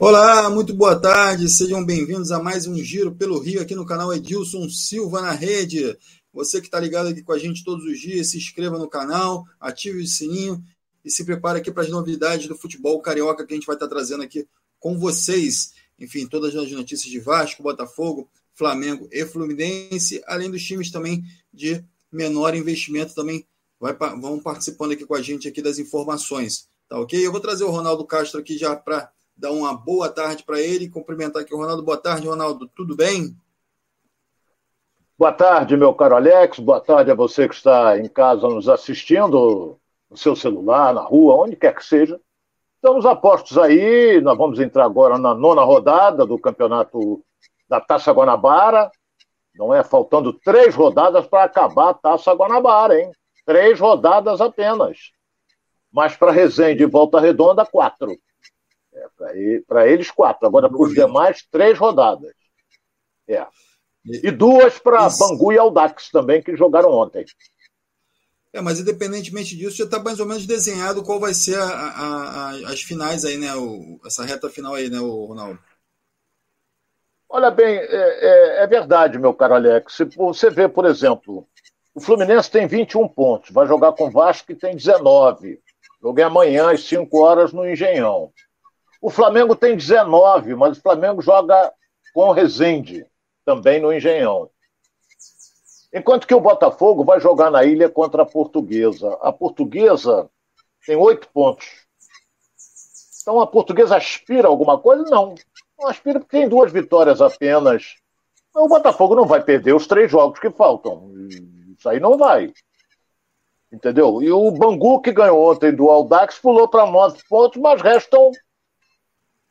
Olá, muito boa tarde, sejam bem-vindos a mais um Giro pelo Rio aqui no canal Edilson Silva na Rede. Você que está ligado aqui com a gente todos os dias, se inscreva no canal, ative o sininho e se prepare aqui para as novidades do futebol carioca que a gente vai estar tá trazendo aqui com vocês. Enfim, todas as notícias de Vasco, Botafogo, Flamengo e Fluminense, além dos times também de menor investimento também vai, vão participando aqui com a gente aqui das informações. Tá ok? Eu vou trazer o Ronaldo Castro aqui já para dar uma boa tarde para ele e cumprimentar aqui o Ronaldo. Boa tarde, Ronaldo. Tudo bem? Boa tarde, meu caro Alex. Boa tarde a você que está em casa nos assistindo, no seu celular, na rua, onde quer que seja. Estamos apostos aí. Nós vamos entrar agora na nona rodada do campeonato da Taça Guanabara. Não é? Faltando três rodadas para acabar a Taça Guanabara, hein? Três rodadas apenas. Mas para Resende e Volta Redonda, quatro. É, para eles, quatro. Agora, para os demais, três rodadas. É. E duas para Bangu e Aldax também, que jogaram ontem. É, mas independentemente disso, já está mais ou menos desenhado qual vai ser a, a, a, as finais aí, né? O, essa reta final aí, né, Ronaldo? Olha bem, é, é, é, verdade, meu caro Alex. Se você vê, por exemplo, o Fluminense tem 21 pontos, vai jogar com o Vasco que tem 19. Joguei amanhã às 5 horas no Engenhão. O Flamengo tem 19, mas o Flamengo joga com o Rezende, também no Engenhão. Enquanto que o Botafogo vai jogar na ilha contra a Portuguesa. A Portuguesa tem oito pontos. Então a Portuguesa aspira alguma coisa? Não. Não aspira porque tem duas vitórias apenas. Então, o Botafogo não vai perder os três jogos que faltam. Isso aí não vai. Entendeu? E o Bangu, que ganhou ontem do Aldax, pulou para nove pontos, mas restam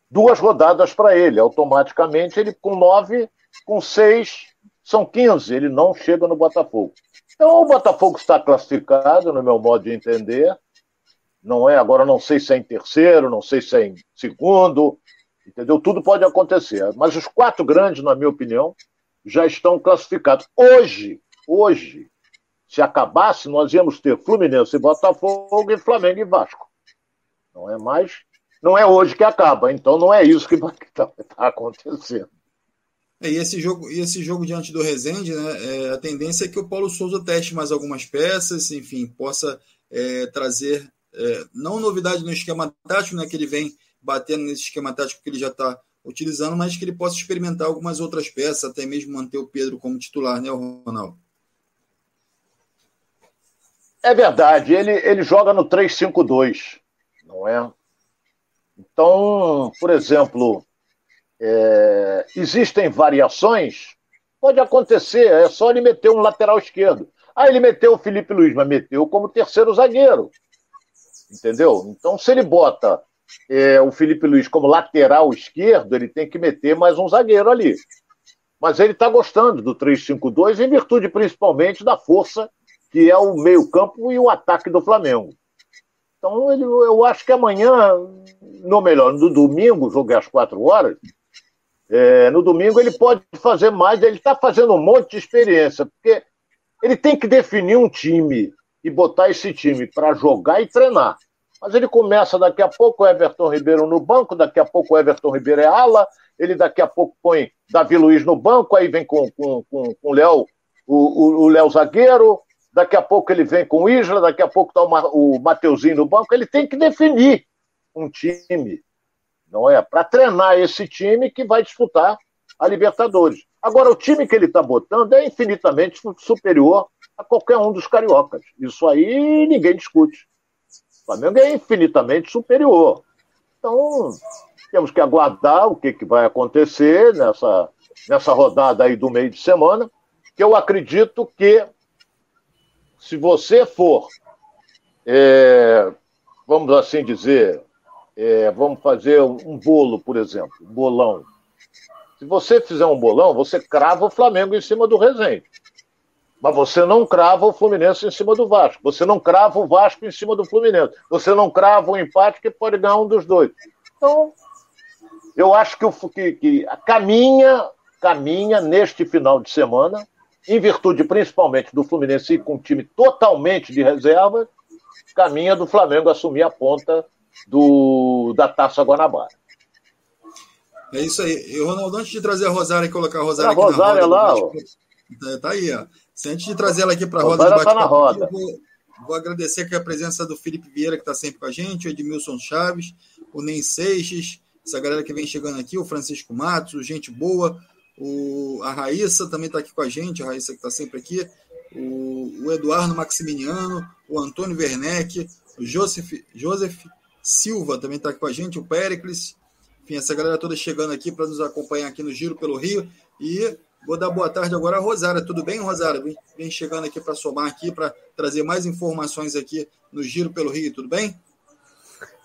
duas rodadas para ele. Automaticamente, ele com nove, com seis, são 15. Ele não chega no Botafogo. Então, o Botafogo está classificado, no meu modo de entender. Não é, agora não sei se é em terceiro, não sei se é em segundo, entendeu? Tudo pode acontecer. Mas os quatro grandes, na minha opinião, já estão classificados. Hoje, hoje, se acabasse, nós íamos ter Fluminense e Botafogo e Flamengo e Vasco. Não é mais não é hoje que acaba, então não é isso que estar tá acontecendo. É, e esse jogo, e esse jogo diante do Rezende, né, é, a tendência é que o Paulo Souza teste mais algumas peças, enfim, possa é, trazer é, não novidade no esquema tático, né, que ele vem batendo nesse esquema tático que ele já está utilizando, mas que ele possa experimentar algumas outras peças, até mesmo manter o Pedro como titular, né, Ronaldo? É verdade, ele, ele joga no 3-5-2, não é? Então, por exemplo, é, existem variações, pode acontecer, é só ele meter um lateral esquerdo. Ah, ele meteu o Felipe Luiz, mas meteu como terceiro zagueiro. Entendeu? Então, se ele bota é, o Felipe Luiz como lateral esquerdo, ele tem que meter mais um zagueiro ali. Mas ele está gostando do 3-5-2, em virtude principalmente da força que é o meio-campo e o ataque do Flamengo. Então, ele, eu acho que amanhã, no melhor, no domingo, jogo é às quatro horas, é, no domingo ele pode fazer mais, ele está fazendo um monte de experiência, porque ele tem que definir um time e botar esse time para jogar e treinar. Mas ele começa daqui a pouco o Everton Ribeiro no banco, daqui a pouco o Everton Ribeiro é ala, ele daqui a pouco põe Davi Luiz no banco, aí vem com, com, com, com o Léo, o, o Léo zagueiro, daqui a pouco ele vem com o Isla, daqui a pouco está o Mateuzinho no banco, ele tem que definir um time, não é? Para treinar esse time que vai disputar a Libertadores. Agora, o time que ele está botando é infinitamente superior a qualquer um dos cariocas. Isso aí ninguém discute. O Flamengo é infinitamente superior. Então, temos que aguardar o que, que vai acontecer nessa, nessa rodada aí do meio de semana, que eu acredito que se você for, é, vamos assim dizer, é, vamos fazer um bolo, por exemplo, um bolão. Se você fizer um bolão, você crava o Flamengo em cima do Resende. Mas você não crava o Fluminense em cima do Vasco. Você não crava o Vasco em cima do Fluminense. Você não crava o empate que pode ganhar um dos dois. Então, eu acho que, o, que, que caminha, caminha neste final de semana em virtude principalmente do Fluminense com um time totalmente de reserva, caminha do Flamengo assumir a ponta do, da Taça Guanabara. É isso aí. E, Ronaldo, antes de trazer a Rosária e colocar a Rosária a aqui Rosária na roda. Lá, ó. Tá aí, ó. Se antes de trazer ela aqui para a roda de tá na roda. Vou, vou, agradecer aqui a presença do Felipe Vieira, que está sempre com a gente, o Edmilson Chaves, o Nen Seixas, essa galera que vem chegando aqui, o Francisco Matos, o Gente Boa, o, a Raíssa também está aqui com a gente, a Raíssa que está sempre aqui, o, o, Eduardo Maximiliano, o Antônio Werneck, o Joseph, Joseph Silva também está aqui com a gente, o Pericles, enfim, essa galera toda chegando aqui para nos acompanhar aqui no Giro pelo Rio. E vou dar boa tarde agora a Rosária. Tudo bem, Rosária? Vem, vem chegando aqui para somar aqui, para trazer mais informações aqui no Giro pelo Rio. Tudo bem?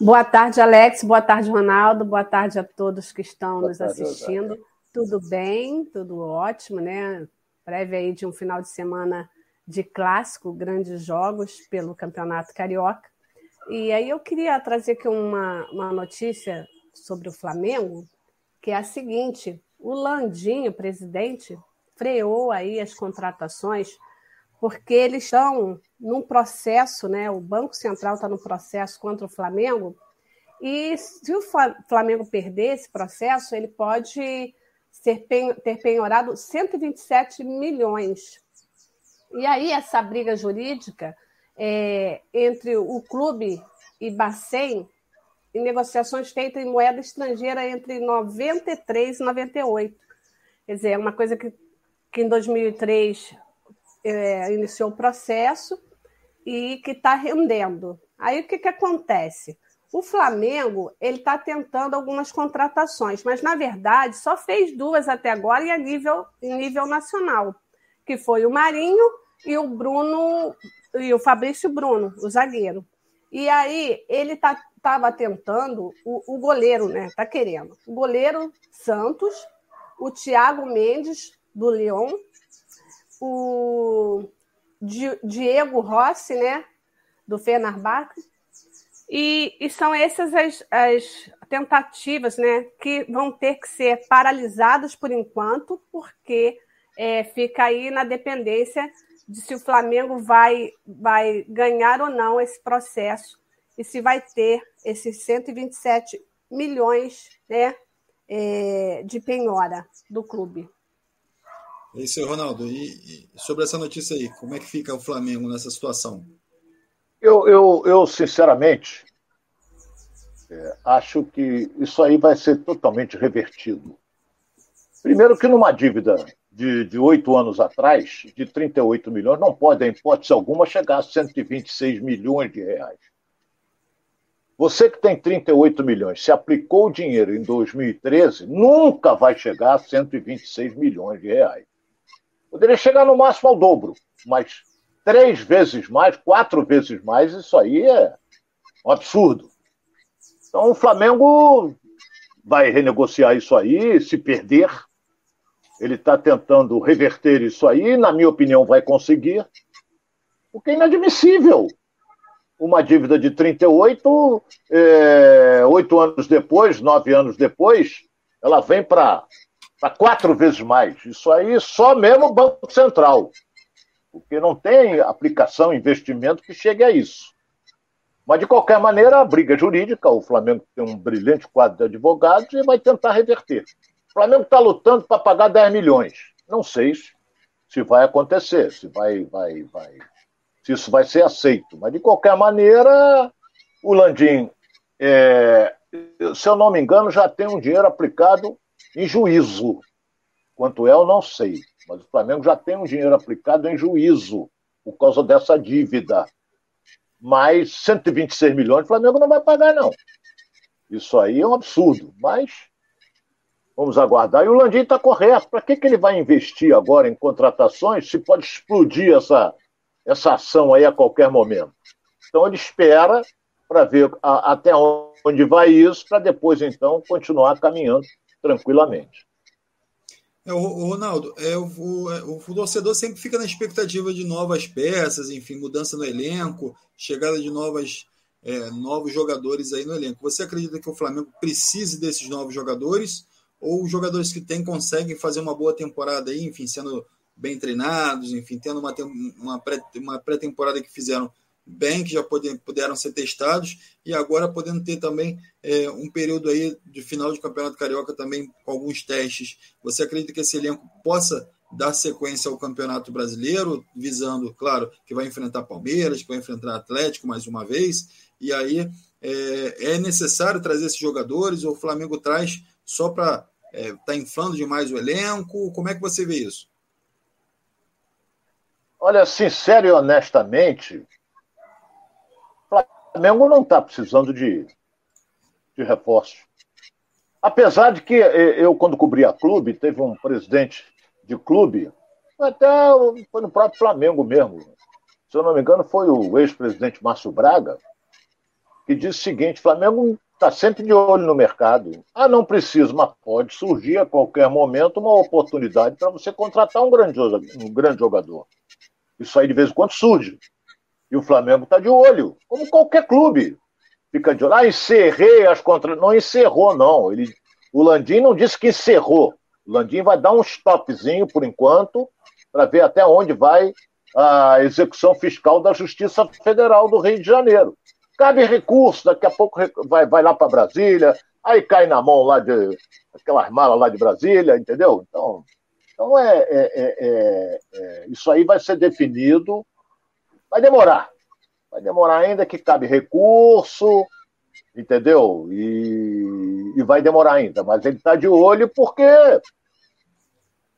Boa tarde, Alex. Boa tarde, Ronaldo. Boa tarde a todos que estão boa nos tarde, assistindo. Rosária. Tudo bem, tudo ótimo, né? Breve aí de um final de semana de clássico, grandes jogos pelo Campeonato Carioca. E aí eu queria trazer aqui uma, uma notícia sobre o Flamengo, que é a seguinte: o Landinho, presidente, freou aí as contratações porque eles estão num processo, né? O Banco Central está no processo contra o Flamengo e se o Flamengo perder esse processo, ele pode ser ter penhorado 127 milhões. E aí essa briga jurídica é, entre o clube e Bacen, em negociações feitas em moeda estrangeira entre 93 e 98. Quer dizer, é uma coisa que, que em 2003 é, iniciou o processo e que está rendendo. Aí o que, que acontece? O Flamengo ele está tentando algumas contratações, mas na verdade só fez duas até agora e a nível, em nível nacional, que foi o Marinho e o Bruno e o Fabrício Bruno, o zagueiro. E aí ele estava tá, tentando o, o, goleiro, né? Tá querendo. O goleiro Santos, o Thiago Mendes, do Leão, o Diego Rossi, né? Do Fenerbahçe. E, e são essas as, as tentativas, né? Que vão ter que ser paralisadas por enquanto, porque é, fica aí na dependência de se o Flamengo vai, vai ganhar ou não esse processo e se vai ter esses 127 milhões né, é, de penhora do clube. Isso Ronaldo. E, e, sobre essa notícia aí, como é que fica o Flamengo nessa situação? Eu, eu, eu sinceramente, é, acho que isso aí vai ser totalmente revertido. Primeiro que numa dívida de oito anos atrás, de 38 milhões, não pode, em hipótese alguma, chegar a 126 milhões de reais. Você que tem 38 milhões, se aplicou o dinheiro em 2013, nunca vai chegar a 126 milhões de reais. Poderia chegar no máximo ao dobro, mas três vezes mais, quatro vezes mais, isso aí é um absurdo. Então o Flamengo vai renegociar isso aí, se perder, ele está tentando reverter isso aí, na minha opinião, vai conseguir, porque é inadmissível. Uma dívida de 38, é, oito anos depois, nove anos depois, ela vem para quatro vezes mais. Isso aí só mesmo o Banco Central, porque não tem aplicação, investimento que chegue a isso. Mas, de qualquer maneira, a briga jurídica, o Flamengo tem um brilhante quadro de advogados e vai tentar reverter. O Flamengo está lutando para pagar 10 milhões. Não sei se vai acontecer, se vai, vai, vai, se isso vai ser aceito. Mas de qualquer maneira, o Landim, é, se eu não me engano, já tem um dinheiro aplicado em juízo. Quanto é, eu não sei. Mas o Flamengo já tem um dinheiro aplicado em juízo por causa dessa dívida. Mas 126 milhões o Flamengo não vai pagar, não. Isso aí é um absurdo. Mas Vamos aguardar. E o Landim está correto. Para que, que ele vai investir agora em contratações se pode explodir essa, essa ação aí a qualquer momento? Então ele espera para ver a, até onde vai isso, para depois então continuar caminhando tranquilamente. É, o, Ronaldo, é, o, o, é, o, torcedor sempre fica na expectativa de novas peças, enfim, mudança no elenco, chegada de novas, é, novos jogadores aí no elenco. Você acredita que o Flamengo precise desses novos jogadores ou os jogadores que tem conseguem fazer uma boa temporada aí, enfim, sendo bem treinados, enfim, tendo uma, uma, pré, uma pré-temporada que fizeram bem, que já puderam ser testados, e agora podendo ter também é, um período aí de final de Campeonato Carioca também com alguns testes. Você acredita que esse elenco possa dar sequência ao Campeonato Brasileiro, visando, claro, que vai enfrentar Palmeiras, que vai enfrentar Atlético mais uma vez, e aí é, é necessário trazer esses jogadores, ou o Flamengo traz só para estar é, tá inflando demais o elenco? Como é que você vê isso? Olha, sincero e honestamente, Flamengo não está precisando de, de reforço. Apesar de que eu, quando cobri a clube, teve um presidente de clube, até foi no próprio Flamengo mesmo. Se eu não me engano, foi o ex-presidente Márcio Braga, que disse o seguinte: Flamengo está sempre de olho no mercado. Ah, não precisa, mas pode surgir a qualquer momento uma oportunidade para você contratar um grande, um grande jogador. Isso aí de vez em quando surge. E o Flamengo está de olho, como qualquer clube. Fica de olho. Ah, encerrei as contra. Não encerrou, não. Ele... O Landim não disse que encerrou. O Landim vai dar um stopzinho por enquanto, para ver até onde vai a execução fiscal da Justiça Federal do Rio de Janeiro. Cabe recurso, daqui a pouco vai, vai lá para Brasília, aí cai na mão lá de aquelas malas lá de Brasília, entendeu? Então, então é, é, é, é, é isso aí vai ser definido, vai demorar. Vai demorar ainda que cabe recurso, entendeu? E, e vai demorar ainda, mas ele está de olho porque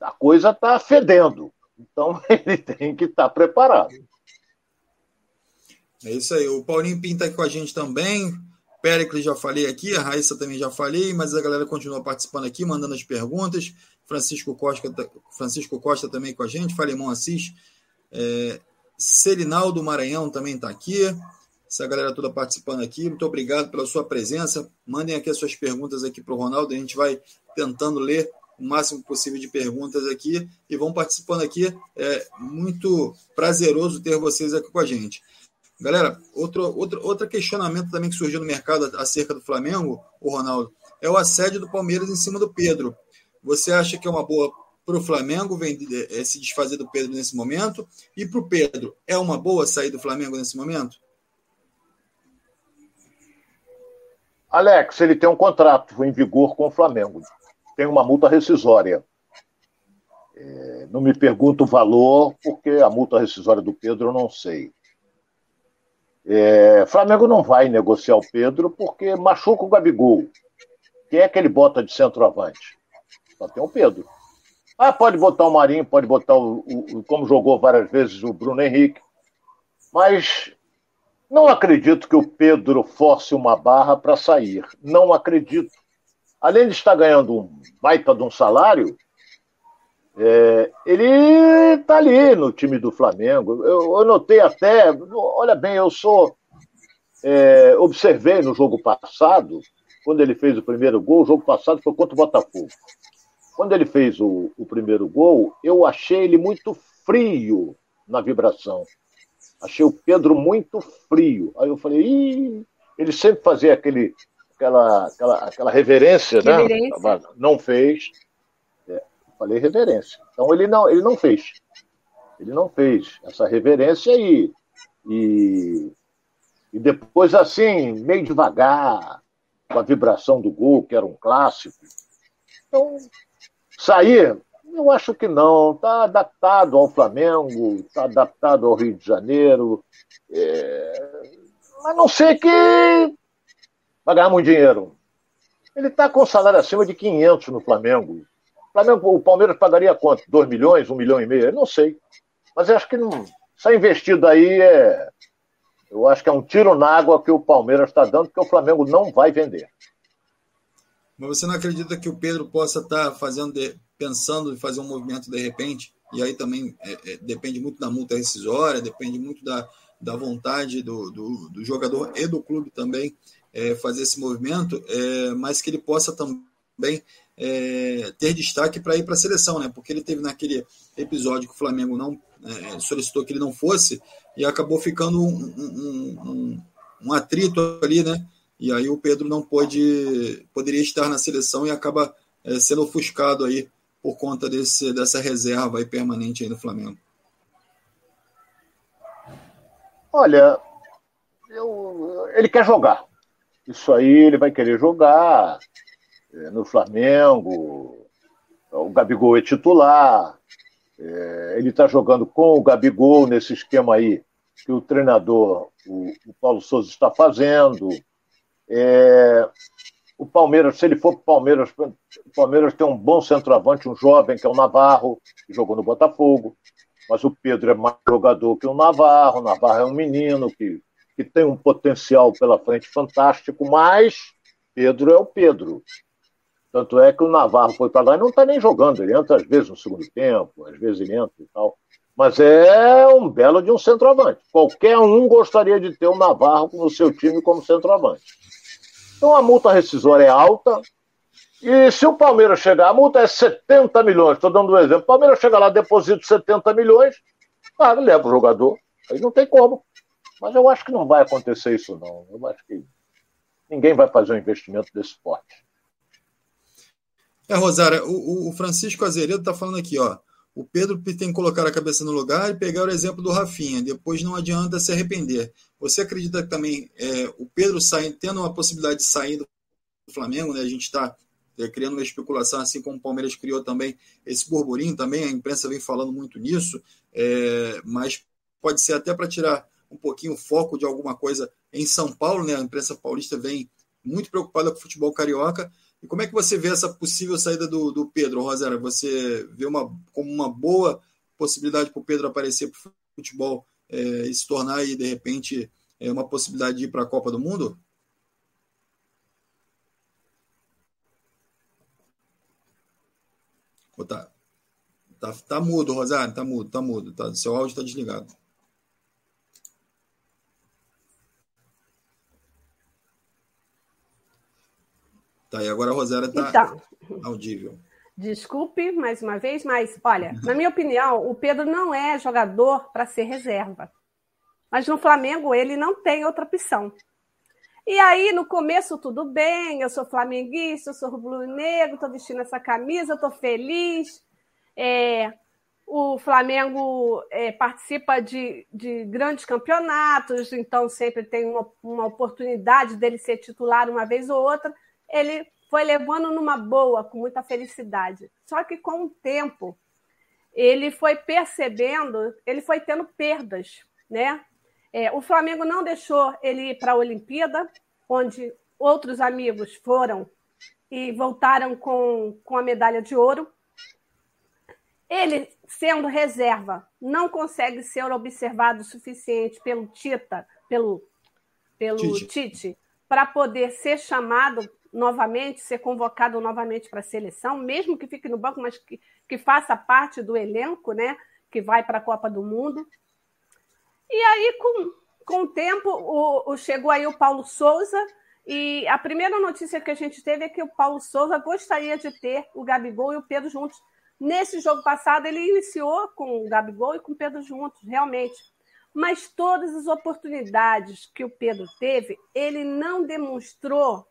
a coisa está fedendo. Então ele tem que estar tá preparado. É isso aí. O Paulinho Pinta aqui com a gente também. Péricles já falei aqui, a Raíssa também já falei, mas a galera continua participando aqui, mandando as perguntas. Francisco Costa, Francisco Costa também com a gente, Falemão Assis. É, Serinaldo Maranhão também está aqui. Essa galera toda participando aqui. Muito obrigado pela sua presença. Mandem aqui as suas perguntas aqui para o Ronaldo. A gente vai tentando ler o máximo possível de perguntas aqui e vão participando aqui. É muito prazeroso ter vocês aqui com a gente. Galera, outro, outro, outro questionamento também que surgiu no mercado acerca do Flamengo, o Ronaldo, é o assédio do Palmeiras em cima do Pedro. Você acha que é uma boa para o Flamengo vender, é, se desfazer do Pedro nesse momento? E para o Pedro, é uma boa sair do Flamengo nesse momento? Alex, ele tem um contrato em vigor com o Flamengo. Tem uma multa rescisória. É, não me pergunto o valor, porque a multa rescisória do Pedro eu não sei. É, Flamengo não vai negociar o Pedro porque machuca o Gabigol. Quem é que ele bota de centroavante? Só tem o Pedro. Ah, pode botar o Marinho, pode botar o, o, como jogou várias vezes o Bruno Henrique. Mas não acredito que o Pedro force uma barra para sair. Não acredito. Além de estar ganhando um baita de um salário, é, ele está ali no time do Flamengo. Eu, eu, notei até, olha bem, eu sou. É, observei no jogo passado, quando ele fez o primeiro gol, o jogo passado foi contra o Botafogo. Quando ele fez o, o primeiro gol, eu achei ele muito frio na vibração. Achei o Pedro muito frio. Aí eu falei, Ih! ele sempre fazia aquele, aquela, aquela, aquela reverência, né? reverência. né? Não fez. Falei reverência. Então ele não, ele não fez. Ele não fez essa reverência e, e, e depois, assim, meio devagar, com a vibração do gol, que era um clássico. Então, sair, eu acho que não. Está adaptado ao Flamengo, está adaptado ao Rio de Janeiro. É... Mas não sei que vai ganhar muito dinheiro. Ele está com salário acima de 500 no Flamengo. Flamengo, o Palmeiras pagaria quanto? 2 milhões, 1 um milhão e meio? Eu não sei. Mas acho que não. Essa investida aí é. Eu acho que é um tiro na água que o Palmeiras está dando, porque o Flamengo não vai vender. Mas você não acredita que o Pedro possa estar tá fazendo, pensando em fazer um movimento de repente? E aí também é, é, depende muito da multa rescisória, depende muito da, da vontade do, do, do jogador e do clube também é, fazer esse movimento, é, mas que ele possa também é, ter destaque para ir para a seleção, né? Porque ele teve naquele episódio que o Flamengo não é, solicitou que ele não fosse e acabou ficando um, um, um, um, atrito ali, né? E aí o Pedro não pôde, poderia estar na seleção e acaba é, sendo ofuscado aí por conta desse, dessa reserva aí permanente aí do Flamengo. Olha, eu, ele quer jogar. Isso aí ele vai querer jogar é, no Flamengo. O Gabigol é titular. É, ele está jogando com o Gabigol nesse esquema aí que o treinador, o, o Paulo Souza, está fazendo. É, o Palmeiras, se ele for para o Palmeiras, o Palmeiras tem um bom centroavante, um jovem, que é o Navarro, que jogou no Botafogo. Mas o Pedro é mais jogador que o Navarro. O Navarro é um menino que, que tem um potencial pela frente fantástico, mas Pedro é o Pedro. Tanto é que o Navarro foi para lá e não está nem jogando. Ele entra às vezes no segundo tempo, às vezes ele entra e tal. Mas é um belo de um centroavante. Qualquer um gostaria de ter o Navarro no seu time como centroavante. Então a multa rescisória é alta. E se o Palmeiras chegar, a multa é 70 milhões, estou dando um exemplo. O Palmeiras chega lá, deposita 70 milhões, ah, leva o jogador. Aí não tem como. Mas eu acho que não vai acontecer isso, não. Eu acho que ninguém vai fazer um investimento desse porte. É, Rosário, o, o Francisco Azeredo está falando aqui, ó. O Pedro tem que colocar a cabeça no lugar e pegar o exemplo do Rafinha. Depois não adianta se arrepender. Você acredita que também é, o Pedro sai, tendo uma possibilidade de sair do Flamengo, né? A gente está é, criando uma especulação, assim como o Palmeiras criou também esse burburinho também, a imprensa vem falando muito nisso, é, mas pode ser até para tirar um pouquinho o foco de alguma coisa em São Paulo, né? A imprensa paulista vem muito preocupada com o futebol carioca e como é que você vê essa possível saída do, do Pedro, Rosera? Você vê uma, como uma boa possibilidade para o Pedro aparecer para o futebol é, e se tornar aí, de repente, é, uma possibilidade de ir para a Copa do Mundo? tá, tá, tá mudo, Rosário, tá mudo, tá mudo. Tá, seu áudio está desligado. Tá, e agora a Rosária está então, audível. Desculpe mais uma vez, mas olha, na minha opinião, o Pedro não é jogador para ser reserva. Mas no Flamengo ele não tem outra opção. E aí, no começo, tudo bem, eu sou flamenguista, eu sou rubro-negro, estou vestindo essa camisa, estou feliz. É, o Flamengo é, participa de, de, grandes campeonatos, então sempre tem uma, uma oportunidade dele ser titular uma vez ou outra ele foi levando numa boa, com muita felicidade. Só que com o tempo, ele foi percebendo, ele foi tendo perdas, né? É, o Flamengo não deixou ele ir para a Olimpíada, onde outros amigos foram e voltaram com, com a medalha de ouro. Ele, sendo reserva, não consegue ser observado o suficiente pelo Tita, pelo, pelo Tite, Tite para poder ser chamado novamente, ser convocado novamente para a seleção, mesmo que fique no banco, mas que, que faça parte do elenco, né? Que vai para a Copa do Mundo. E aí, com, com o tempo, o, o, chegou aí o Paulo Souza, e a primeira notícia que a gente teve é que o Paulo Souza gostaria de ter o Gabigol e o Pedro juntos. Nesse jogo passado, ele iniciou com o Gabigol e com o Pedro juntos, realmente. Mas todas as oportunidades que o Pedro teve, ele não demonstrou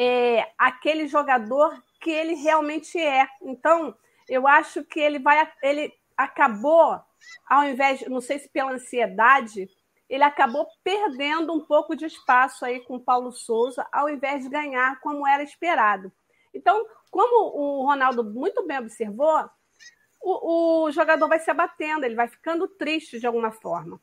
é, aquele jogador que ele realmente é. Então, eu acho que ele vai, ele acabou, ao invés, não sei se pela ansiedade, ele acabou perdendo um pouco de espaço aí com o Paulo Souza, ao invés de ganhar como era esperado. Então, como o Ronaldo muito bem observou, o, o jogador vai se abatendo, ele vai ficando triste de alguma forma.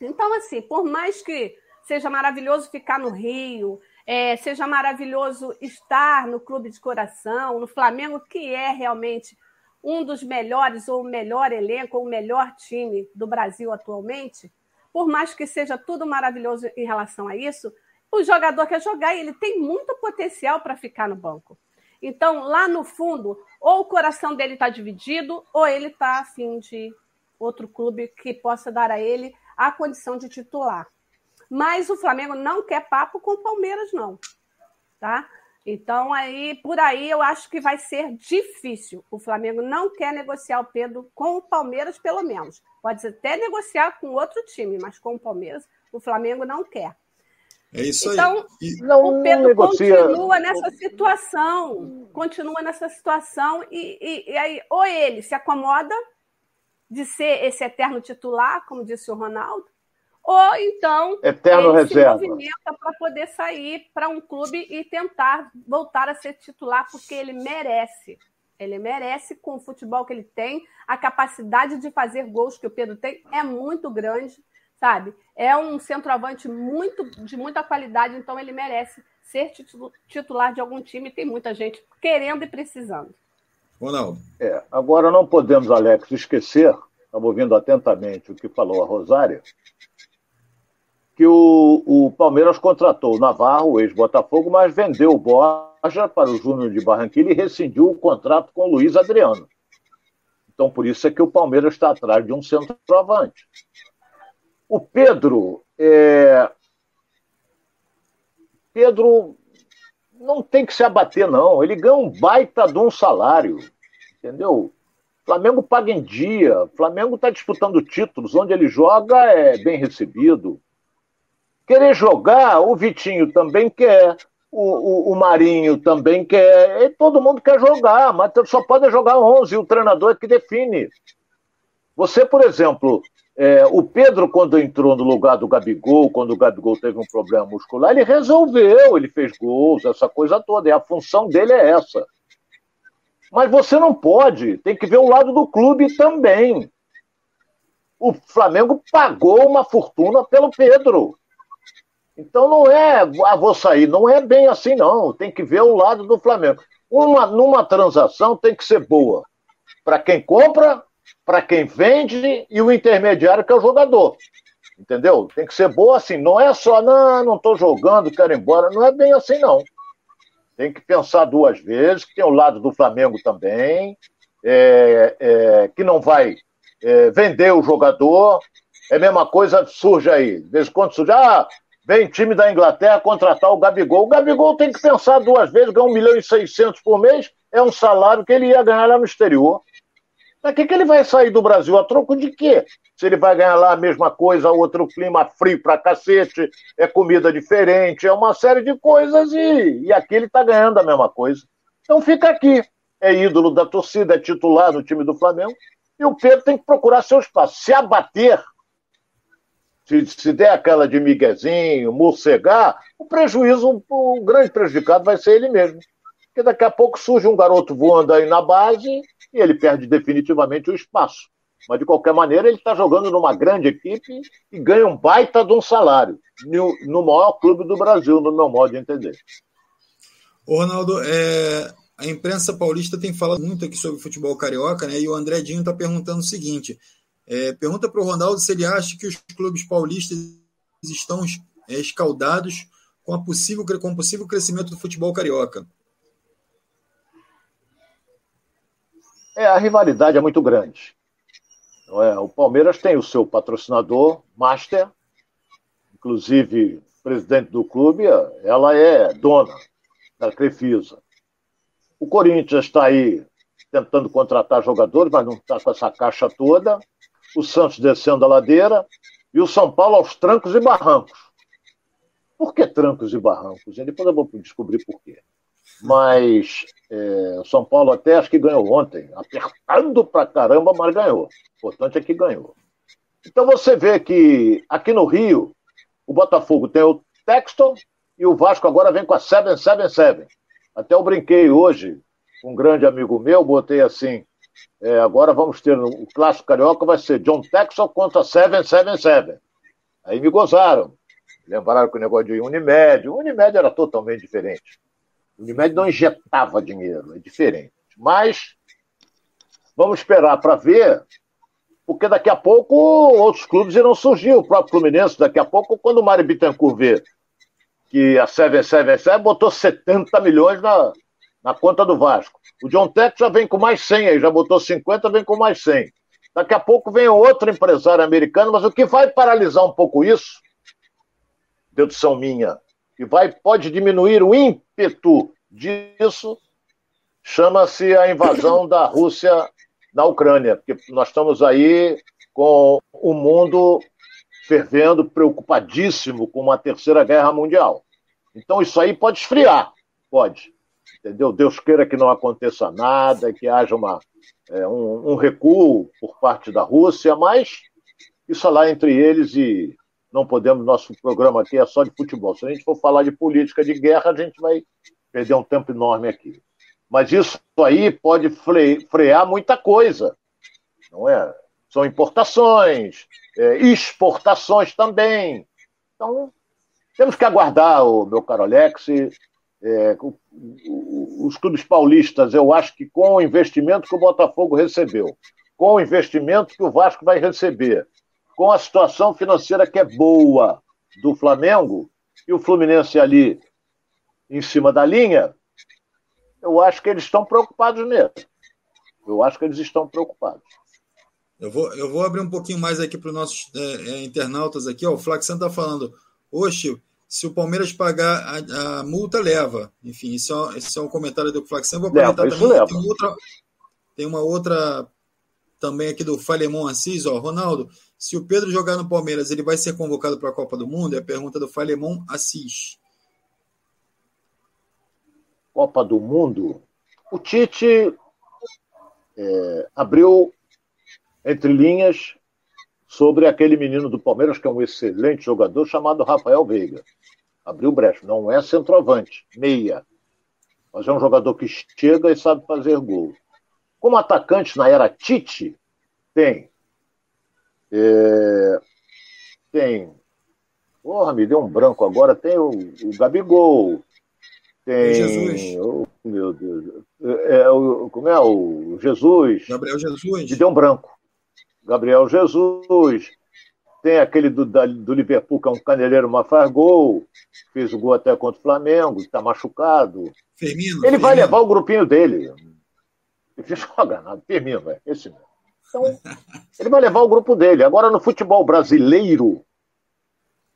Então, assim, por mais que seja maravilhoso ficar no Rio, é, seja maravilhoso estar no clube de coração, no Flamengo, que é realmente um dos melhores, ou o melhor elenco, ou o melhor time do Brasil atualmente, por mais que seja tudo maravilhoso em relação a isso, o jogador quer jogar e ele tem muito potencial para ficar no banco. Então, lá no fundo, ou o coração dele está dividido, ou ele está afim de outro clube que possa dar a ele a condição de titular. Mas o Flamengo não quer papo com o Palmeiras, não. Tá? Então, aí, por aí, eu acho que vai ser difícil. O Flamengo não quer negociar o Pedro com o Palmeiras, pelo menos. Pode até negociar com outro time, mas com o Palmeiras, o Flamengo não quer. É isso então, aí. Então, o Pedro continua nessa situação. Continua nessa situação. E, e, e aí, ou ele se acomoda de ser esse eterno titular, como disse o Ronaldo, ou então Eterno ele reserva. se movimenta para poder sair para um clube e tentar voltar a ser titular, porque ele merece. Ele merece, com o futebol que ele tem, a capacidade de fazer gols que o Pedro tem é muito grande, sabe? É um centroavante muito de muita qualidade, então ele merece ser titular de algum time. Tem muita gente querendo e precisando. Ronaldo. É, agora não podemos, Alex, esquecer, estava ouvindo atentamente o que falou a Rosária, que o, o Palmeiras contratou o Navarro, ex-Botafogo, mas vendeu o Borja para o Júnior de Barranquilla e rescindiu o contrato com o Luiz Adriano. Então, por isso é que o Palmeiras está atrás de um centroavante. O Pedro, é... Pedro não tem que se abater, não. Ele ganha um baita de um salário, entendeu? Flamengo paga em dia, Flamengo está disputando títulos, onde ele joga é bem recebido. Querer jogar, o Vitinho também quer, o, o, o Marinho também quer, e todo mundo quer jogar, mas só pode jogar 11, o treinador é que define. Você, por exemplo, é, o Pedro, quando entrou no lugar do Gabigol, quando o Gabigol teve um problema muscular, ele resolveu, ele fez gols, essa coisa toda, e a função dele é essa. Mas você não pode, tem que ver o lado do clube também. O Flamengo pagou uma fortuna pelo Pedro. Então não é, ah, vou sair, não é bem assim, não. Tem que ver o lado do Flamengo. Uma, numa transação tem que ser boa para quem compra, para quem vende e o intermediário que é o jogador. Entendeu? Tem que ser boa assim. Não é só, não, não estou jogando, quero ir embora. Não é bem assim, não. Tem que pensar duas vezes, que tem o lado do Flamengo também, é, é, que não vai é, vender o jogador. É a mesma coisa surge aí. De vez em quando surge, ah, Vem time da Inglaterra contratar o Gabigol. O Gabigol tem que pensar duas vezes, ganha 1 milhão e 600 por mês, é um salário que ele ia ganhar lá no exterior. Para que, que ele vai sair do Brasil? A troco de quê? Se ele vai ganhar lá a mesma coisa, outro clima frio pra cacete, é comida diferente, é uma série de coisas e, e aqui ele tá ganhando a mesma coisa. Então fica aqui. É ídolo da torcida, é titular no time do Flamengo. E o Pedro tem que procurar seu espaço. Se abater, se, se der aquela de miguezinho, morcegar, o prejuízo, o grande prejudicado vai ser ele mesmo. Porque daqui a pouco surge um garoto voando aí na base e ele perde definitivamente o espaço. Mas, de qualquer maneira, ele está jogando numa grande equipe e ganha um baita de um salário no, no maior clube do Brasil, no meu modo de entender. Ô, Ronaldo, é, a imprensa paulista tem falado muito aqui sobre futebol carioca, né? E o André Dinho está perguntando o seguinte: é, pergunta para o Ronaldo se ele acha que os clubes paulistas estão é, escaldados com, a possível, com o possível crescimento do futebol carioca. É, a rivalidade é muito grande. É? O Palmeiras tem o seu patrocinador, Master, inclusive presidente do clube, ela é dona da Crefisa. O Corinthians está aí tentando contratar jogadores, mas não está com essa caixa toda o Santos descendo a ladeira e o São Paulo aos trancos e barrancos. Por que trancos e barrancos? Depois eu vou descobrir por quê. Mas é, São Paulo até acho que ganhou ontem, apertando pra caramba, mas ganhou. O importante é que ganhou. Então você vê que aqui no Rio, o Botafogo tem o Texton e o Vasco agora vem com a 777. Até eu brinquei hoje com um grande amigo meu, botei assim, é, agora vamos ter o clássico carioca, vai ser John Texel contra 777. Aí me gozaram. Lembraram que o negócio de Unimed. Unimed era totalmente diferente. Unimed não injetava dinheiro, é diferente. Mas vamos esperar para ver, porque daqui a pouco outros clubes irão surgir. O próprio Fluminense, daqui a pouco, quando o Mário Bittencourt vê que a 777 botou 70 milhões na, na conta do Vasco. O John Tech já vem com mais 100 aí, já botou 50, vem com mais 100. Daqui a pouco vem outro empresário americano, mas o que vai paralisar um pouco isso, dedução minha, e vai, pode diminuir o ímpeto disso, chama-se a invasão da Rússia na Ucrânia, porque nós estamos aí com o mundo fervendo, preocupadíssimo com uma terceira guerra mundial. Então isso aí pode esfriar, pode entendeu? Deus queira que não aconteça nada, que haja uma, é, um, um, recuo por parte da Rússia, mas isso é lá entre eles e, não podemos, nosso programa aqui é só de futebol. Se a gente for falar de política de guerra, a gente vai perder um tempo enorme aqui. Mas isso aí pode frear muita coisa, não é? São importações, é, exportações também. Então, temos que aguardar, o meu caro Alex, é, os clubes paulistas, eu acho que com o investimento que o Botafogo recebeu, com o investimento que o Vasco vai receber, com a situação financeira que é boa do Flamengo e o Fluminense ali em cima da linha, eu acho que eles estão preocupados mesmo. Eu acho que eles estão preocupados. Eu vou, eu vou abrir um pouquinho mais aqui para os nossos é, é, internautas aqui. Ó, o Flaxan está falando, oxe, se o Palmeiras pagar a, a multa, leva. Enfim, isso é, esse é um comentário do Flaxan. Vou aproveitar também. Leva. Tem, outra, tem uma outra também aqui do Falemon Assis, ó, Ronaldo, se o Pedro jogar no Palmeiras, ele vai ser convocado para a Copa do Mundo? É a pergunta do Falemon Assis. Copa do Mundo, o Tite é, abriu entre linhas sobre aquele menino do Palmeiras, que é um excelente jogador, chamado Rafael Veiga. Abriu brecha, não é centroavante, meia. Mas é um jogador que chega e sabe fazer gol. Como atacante na era Tite, tem. É, tem. Porra, me deu um branco agora. Tem o, o Gabigol, tem. Jesus. Oh, meu Deus. É, é, o, como é? O Jesus. Gabriel Jesus. Me deu um branco. Gabriel Jesus. Tem aquele do, da, do Liverpool, que é um caneleiro, mas faz gol. Fez o gol até contra o Flamengo, está machucado. Firmino. Ele Firmino. vai levar o grupinho dele. Ele joga nada. Firmino, velho. Esse mesmo. Então, ele vai levar o grupo dele. Agora, no futebol brasileiro,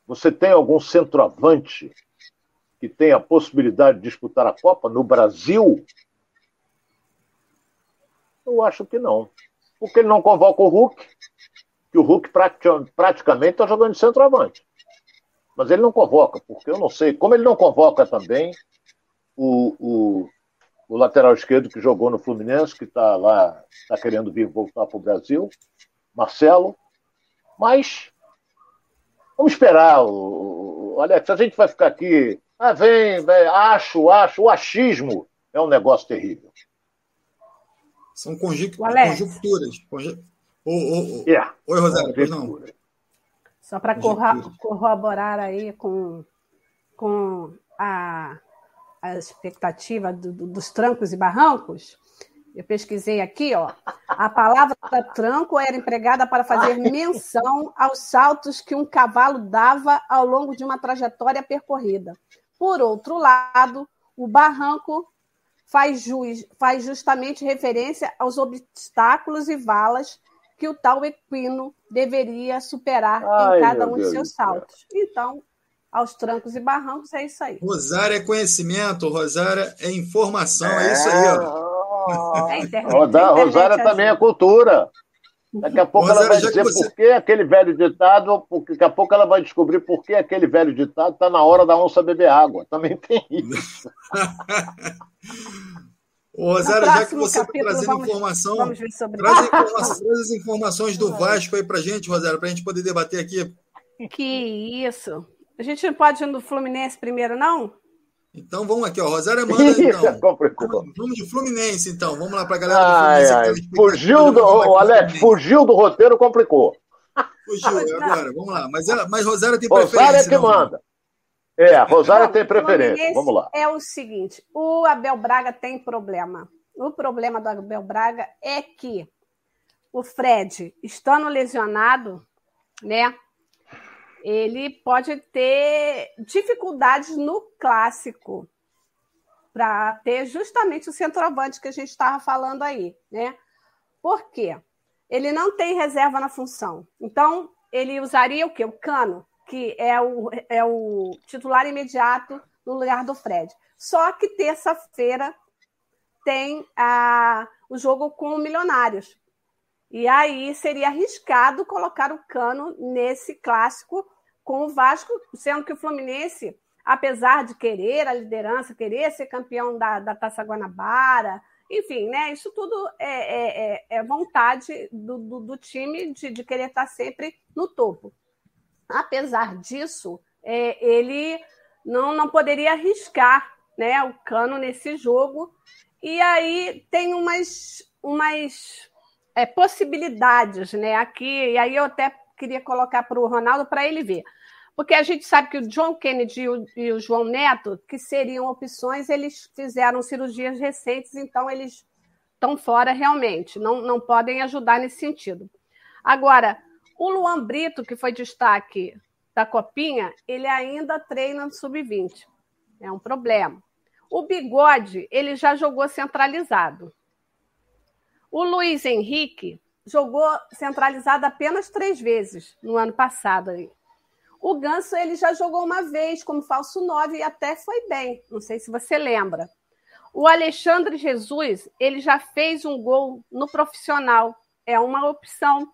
você tem algum centroavante que tem a possibilidade de disputar a Copa no Brasil? Eu acho que não. Porque ele não convoca o Hulk, que o Hulk praticamente está jogando de centroavante. Mas ele não convoca, porque eu não sei. Como ele não convoca também o, o, o lateral esquerdo que jogou no Fluminense, que está lá, está querendo vir voltar para o Brasil, Marcelo. Mas vamos esperar, o, o, Alex. A gente vai ficar aqui ah, vem, vem, acho, acho. O achismo é um negócio terrível. São conjunturas. Conju... Oh, oh, oh. Yeah. Oi, Rosário, pois não? Só para corroborar aí com, com a, a expectativa do, do, dos trancos e barrancos, eu pesquisei aqui, ó. A palavra tranco era empregada para fazer menção aos saltos que um cavalo dava ao longo de uma trajetória percorrida. Por outro lado, o barranco faz, jus, faz justamente referência aos obstáculos e valas que o tal equino deveria superar Ai, em cada um Deus de seus saltos. Então, aos trancos e barrancos, é isso aí. Rosário é conhecimento, Rosário é informação, é, é isso aí. Ó. É internet, Rosário também é cultura. Daqui a pouco ela vai dizer você... por que aquele velho ditado, porque daqui a pouco ela vai descobrir por que aquele velho ditado está na hora da onça beber água. Também tem isso. Ô, Rosário, já que você está trazendo vamos, informação, vamos traz, informações, traz as informações do Vasco aí para gente, Rosário, para a gente poder debater aqui. Que isso. A gente não pode ir no Fluminense primeiro, não? Então vamos aqui, ó. Rosário manda então. vamos de Fluminense, então. Vamos lá para a galera do Fluminense. Ai, ai. Fugiu do. O Alex, fugiu do roteiro, complicou. Fugiu, agora, vamos lá. Mas, ela, mas Rosário tem Rosário preferência. Rosário é que não, manda. É, a Rosário Bom, tem preferência. Vamos lá. É o seguinte: o Abel Braga tem problema. O problema do Abel Braga é que o Fred, estando lesionado, né? ele pode ter dificuldades no clássico para ter justamente o centroavante que a gente estava falando aí, né? Por quê? Ele não tem reserva na função. Então, ele usaria o quê? O Cano, que é o, é o titular imediato no lugar do Fred. Só que terça-feira tem a, o jogo com o Milionários. E aí seria arriscado colocar o Cano nesse clássico com o Vasco, sendo que o Fluminense, apesar de querer a liderança, querer ser campeão da, da Taça Guanabara, enfim, né? Isso tudo é, é, é, é vontade do, do, do time de, de, querer estar sempre no topo. Apesar disso, é, ele não, não poderia arriscar né, o Cano nesse jogo. E aí tem umas, umas é, possibilidades né, aqui, e aí eu até queria colocar para o Ronaldo para ele ver. Porque a gente sabe que o John Kennedy e o, e o João Neto, que seriam opções, eles fizeram cirurgias recentes, então eles estão fora realmente, não, não podem ajudar nesse sentido. Agora, o Luan Brito, que foi destaque da Copinha, ele ainda treina no sub-20. É um problema. O Bigode, ele já jogou centralizado. O Luiz Henrique jogou centralizado apenas três vezes no ano passado. O Ganso ele já jogou uma vez como falso 9 e até foi bem. Não sei se você lembra. O Alexandre Jesus ele já fez um gol no profissional. É uma opção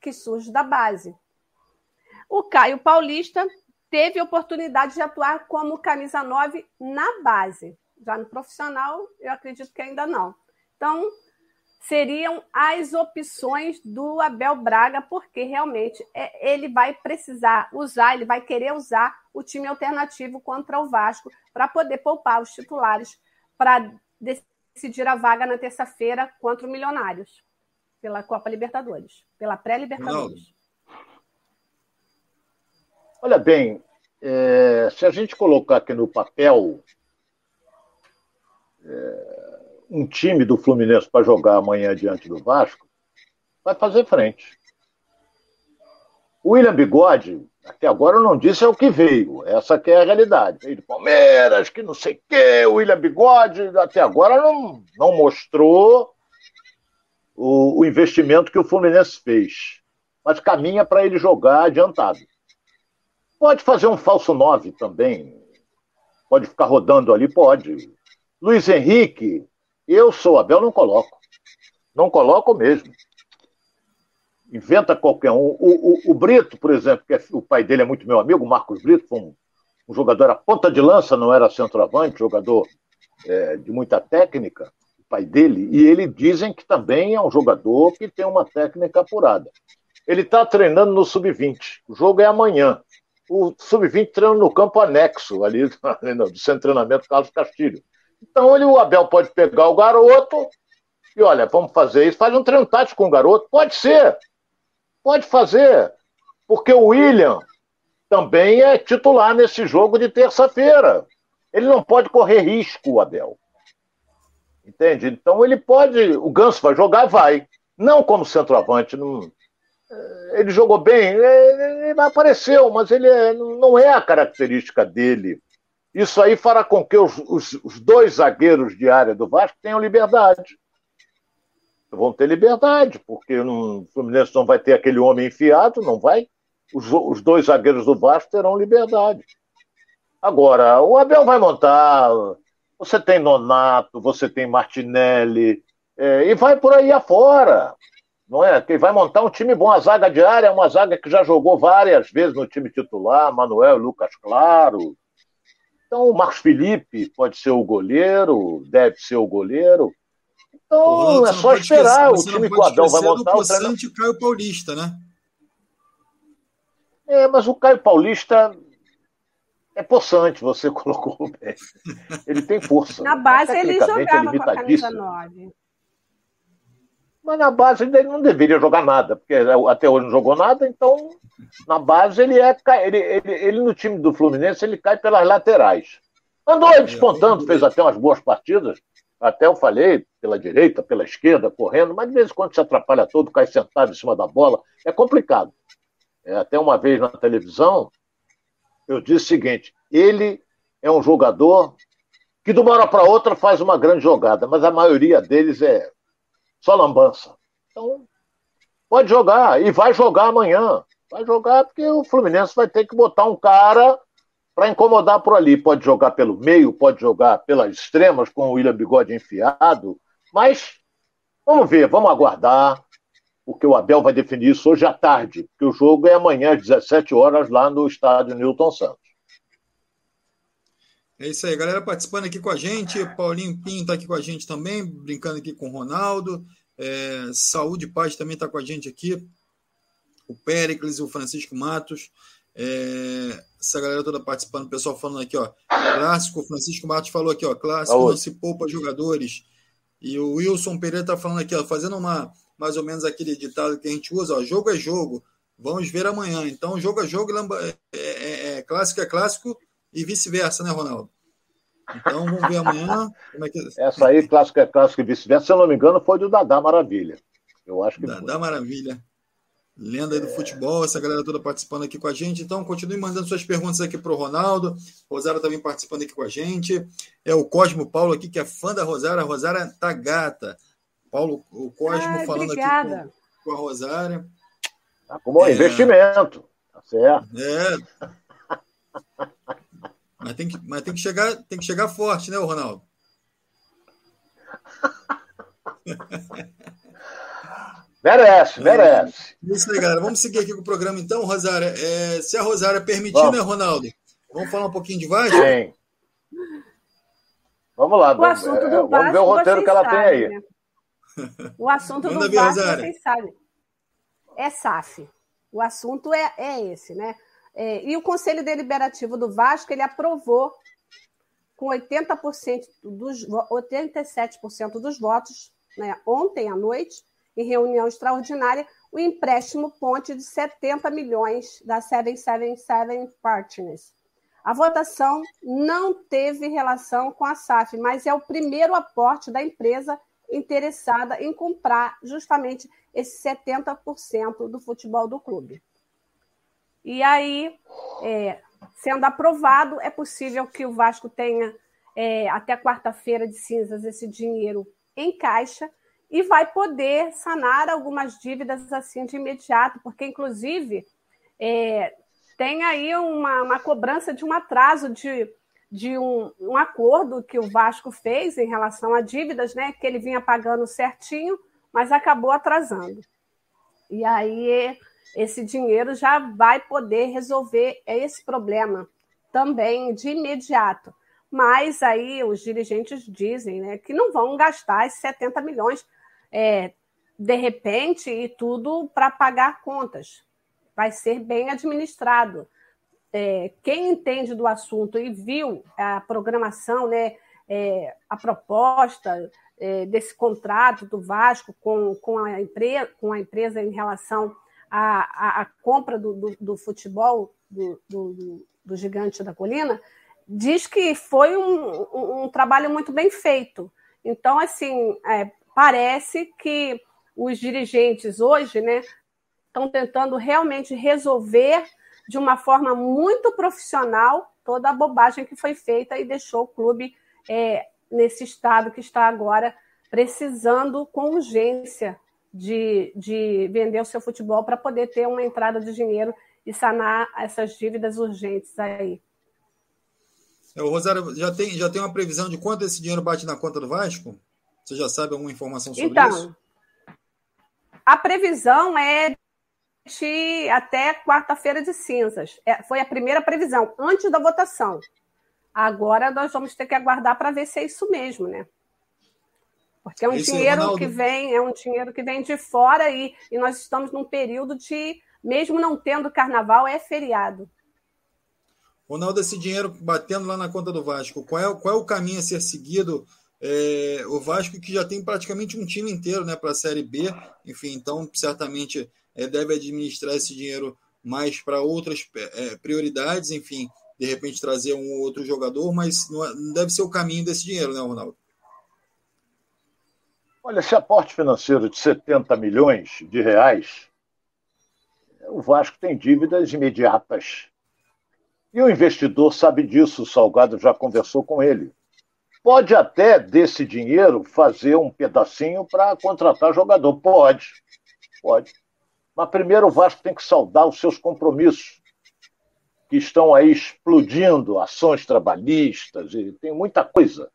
que surge da base. O Caio Paulista teve oportunidade de atuar como camisa 9 na base. Já no profissional, eu acredito que ainda não. Então, seriam as opções do Abel Braga, porque realmente é, ele vai precisar usar, ele vai querer usar o time alternativo contra o Vasco para poder poupar os titulares para decidir a vaga na terça-feira contra o Milionários, pela Copa Libertadores, pela pré-Libertadores. Olha bem, é, se a gente colocar aqui no papel é, um time do Fluminense para jogar amanhã diante do Vasco, vai fazer frente. O William Bigode, até agora eu não disse é o que veio. Essa que é a realidade. Veio do Palmeiras, que não sei o quê. O William Bigode, até agora não, não mostrou o, o investimento que o Fluminense fez. Mas caminha para ele jogar adiantado. Pode fazer um falso 9 também. Pode ficar rodando ali? Pode. Luiz Henrique, eu sou Abel, não coloco. Não coloco mesmo. Inventa qualquer um. O, o, o Brito, por exemplo, que é, o pai dele é muito meu amigo, Marcos Brito, foi um, um jogador a ponta de lança, não era centroavante, jogador é, de muita técnica, pai dele, e ele dizem que também é um jogador que tem uma técnica apurada. Ele está treinando no Sub-20. O jogo é amanhã. O Sub-20 treina no campo anexo, ali do centro de treinamento Carlos Castilho. Então ele, o Abel pode pegar o garoto e olha, vamos fazer isso, faz um treino tático com o garoto. Pode ser, pode fazer, porque o William também é titular nesse jogo de terça-feira. Ele não pode correr risco, o Abel. Entende? Então ele pode. O Ganso vai jogar, vai. Não como centroavante. Não, ele jogou bem, ele apareceu, mas ele é, não é a característica dele isso aí fará com que os, os, os dois zagueiros de área do Vasco tenham liberdade. Vão ter liberdade, porque o Fluminense não vai ter aquele homem enfiado, não vai. Os, os dois zagueiros do Vasco terão liberdade. Agora, o Abel vai montar. Você tem Nonato, você tem Martinelli, é, e vai por aí afora. Não é? Que vai montar um time bom. A zaga de área é uma zaga que já jogou várias vezes no time titular, Manuel Lucas Claro. Então, o Marcos Felipe pode ser o goleiro, deve ser o goleiro. Então, é só esperar o time que o Adão vai montar. O treino... Caio Paulista, né? É, mas o Caio Paulista é possante, você colocou bem. Ele tem força. Na base ele jogava com a camisa 9. Mas na base ele não deveria jogar nada, porque até hoje não jogou nada, então na base ele é. Ele, ele, ele no time do Fluminense ele cai pelas laterais. Andou aí despontando, fez até umas boas partidas. Até eu falei, pela direita, pela esquerda, correndo, mas de vez em quando se atrapalha todo, cai sentado em cima da bola. É complicado. É, até uma vez na televisão, eu disse o seguinte: ele é um jogador que de uma hora para outra faz uma grande jogada, mas a maioria deles é só lambança. Então, pode jogar e vai jogar amanhã. Vai jogar porque o Fluminense vai ter que botar um cara para incomodar por ali. Pode jogar pelo meio, pode jogar pelas extremas com o William Bigode enfiado, mas vamos ver, vamos aguardar, porque o Abel vai definir isso hoje à tarde, porque o jogo é amanhã às 17 horas lá no estádio Newton Santos. É isso aí, galera participando aqui com a gente. Paulinho Pinho está aqui com a gente também, brincando aqui com o Ronaldo. É, Saúde e Paz também está com a gente aqui. O Péricles e o Francisco Matos. É, essa galera toda participando, o pessoal falando aqui, ó. Clássico, Francisco Matos falou aqui, ó. Clássico não se poupa jogadores. E o Wilson Pereira tá falando aqui, ó, fazendo uma mais ou menos aquele ditado que a gente usa, ó, jogo é jogo, vamos ver amanhã. Então, jogo é jogo, é, é, é clássico é clássico e vice-versa, né, Ronaldo? Então, vamos ver amanhã. É que... Essa aí, clássico é clássico e vice-versa, se eu não me engano, foi do Dadá Maravilha. Eu acho que. Dadá foi. Maravilha. Lenda aí do é. futebol, essa galera toda participando aqui com a gente. Então, continue mandando suas perguntas aqui para o Ronaldo. Rosário também participando aqui com a gente. É o Cosmo Paulo aqui, que é fã da Rosária. A Rosária tá gata. Paulo, o Cosmo Ai, falando obrigada. aqui com, com, a Rosária. Tá como é. investimento. Tá certo. É. Mas tem que, mas tem que, chegar, tem que chegar forte, né, Ronaldo? merece, merece. É, isso aí, galera. Vamos seguir aqui com o programa, então, Rosária. É, se a Rosária permitir, vamos. né, Ronaldo? Vamos falar um pouquinho de Vasco? Sim. Vamos lá. O vamos, assunto do Vasco, vamos ver o roteiro que ela tem aí. Né? O assunto do Rosária. vocês sabem, é SAF. O assunto é, é esse, né? É, e o Conselho Deliberativo do Vasco ele aprovou com 80% dos, 87% dos votos né, ontem à noite, em reunião extraordinária, o empréstimo ponte de 70 milhões da 777 Partners. A votação não teve relação com a SAF, mas é o primeiro aporte da empresa interessada em comprar justamente esse 70% do futebol do clube. E aí, é, sendo aprovado, é possível que o Vasco tenha é, até quarta-feira de cinzas esse dinheiro em caixa e vai poder sanar algumas dívidas assim de imediato, porque inclusive é, tem aí uma, uma, cobrança de um atraso de, de um, um, acordo que o Vasco fez em relação a dívidas, né? Que ele vinha pagando certinho, mas acabou atrasando. E aí esse dinheiro já vai poder resolver esse problema também de imediato. Mas aí os dirigentes dizem né, que não vão gastar esses 70 milhões é, de repente e tudo para pagar contas. Vai ser bem administrado. É, quem entende do assunto e viu a programação, né, é, a proposta é, desse contrato do Vasco com, com, a empresa, com a empresa em relação a, a, a compra do, do, do futebol do, do, do, Gigante da Colina, diz que foi um, um, um trabalho muito bem feito. Então, assim, é, parece que os dirigentes hoje né, estão tentando realmente resolver de uma forma muito profissional toda a bobagem que foi feita e deixou o clube é, nesse estado que está agora, precisando com urgência de, de vender o seu futebol para poder ter uma entrada de dinheiro e sanar essas dívidas urgentes aí. É, o Rosário, já tem, já tem uma previsão de quanto esse dinheiro bate na conta do Vasco? Você já sabe alguma informação sobre então, isso? A previsão é até quarta-feira de cinzas. É, foi a primeira previsão, antes da votação. Agora nós vamos ter que aguardar para ver se é isso mesmo, né? Porque é um Esse dinheiro Ronaldo... que vem, é um dinheiro que vem de fora e, e nós estamos num período de, mesmo não tendo carnaval, é feriado. Ronaldo, esse dinheiro batendo lá na conta do Vasco, qual é, qual é o caminho a ser seguido? É, o Vasco que já tem praticamente um time inteiro né, para a Série B, enfim, então certamente é, deve administrar esse dinheiro mais para outras é, prioridades, enfim, de repente trazer um ou outro jogador, mas não, é, não deve ser o caminho desse dinheiro, né, Ronaldo? Olha, esse aporte financeiro de 70 milhões de reais, o Vasco tem dívidas imediatas. E o investidor sabe disso, o Salgado já conversou com ele. Pode até desse dinheiro fazer um pedacinho para contratar jogador. Pode, pode. Mas primeiro o Vasco tem que saldar os seus compromissos, que estão aí explodindo, ações trabalhistas, e tem muita coisa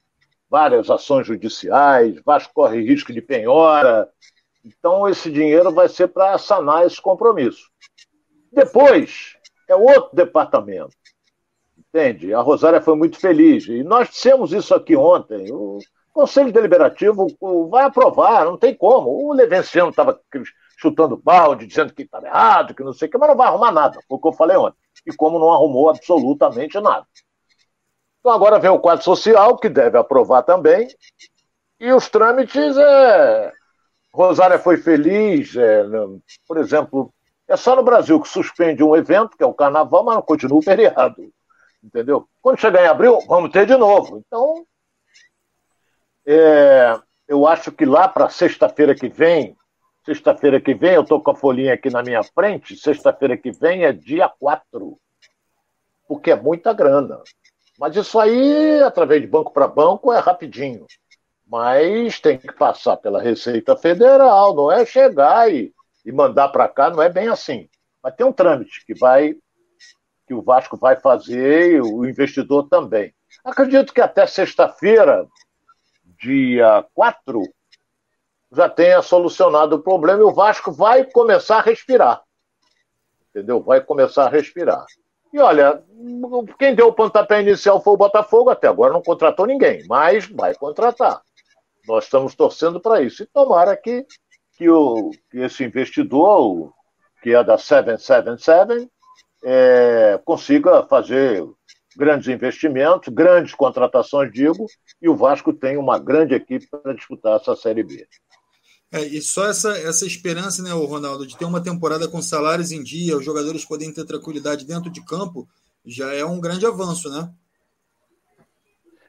várias ações judiciais, Vasco corre risco de penhora. Então, esse dinheiro vai ser para sanar esse compromisso. Depois, é outro departamento. Entende? A Rosária foi muito feliz. E nós dissemos isso aqui ontem. O Conselho Deliberativo vai aprovar, não tem como. O Levenciano estava chutando balde, dizendo que estava errado, que não sei o que, mas não vai arrumar nada. Foi o que eu falei ontem. e como não arrumou absolutamente nada. Então agora vem o quadro social, que deve aprovar também, e os trâmites, é... Rosária foi feliz, é... por exemplo, é só no Brasil que suspende um evento, que é o carnaval, mas não continua o feriado. Entendeu? Quando chegar em abril, vamos ter de novo. Então, é, eu acho que lá para sexta-feira que vem, sexta-feira que vem, eu estou com a folhinha aqui na minha frente, sexta-feira que vem é dia 4, porque é muita grana. Mas isso aí, através de banco para banco, é rapidinho. Mas tem que passar pela Receita Federal, não é chegar e, e mandar para cá, não é bem assim. Mas tem um trâmite que vai que o Vasco vai fazer e o investidor também. Acredito que até sexta-feira dia 4, já tenha solucionado o problema e o Vasco vai começar a respirar. Entendeu? Vai começar a respirar. E olha, quem deu o pontapé inicial foi o Botafogo, até agora não contratou ninguém, mas vai contratar. Nós estamos torcendo para isso. E tomara que, que, o, que esse investidor, que é da 777, é, consiga fazer grandes investimentos, grandes contratações, digo, e o Vasco tem uma grande equipe para disputar essa Série B. É, e só essa, essa esperança, né, Ronaldo, de ter uma temporada com salários em dia, os jogadores poderem ter tranquilidade dentro de campo, já é um grande avanço, né?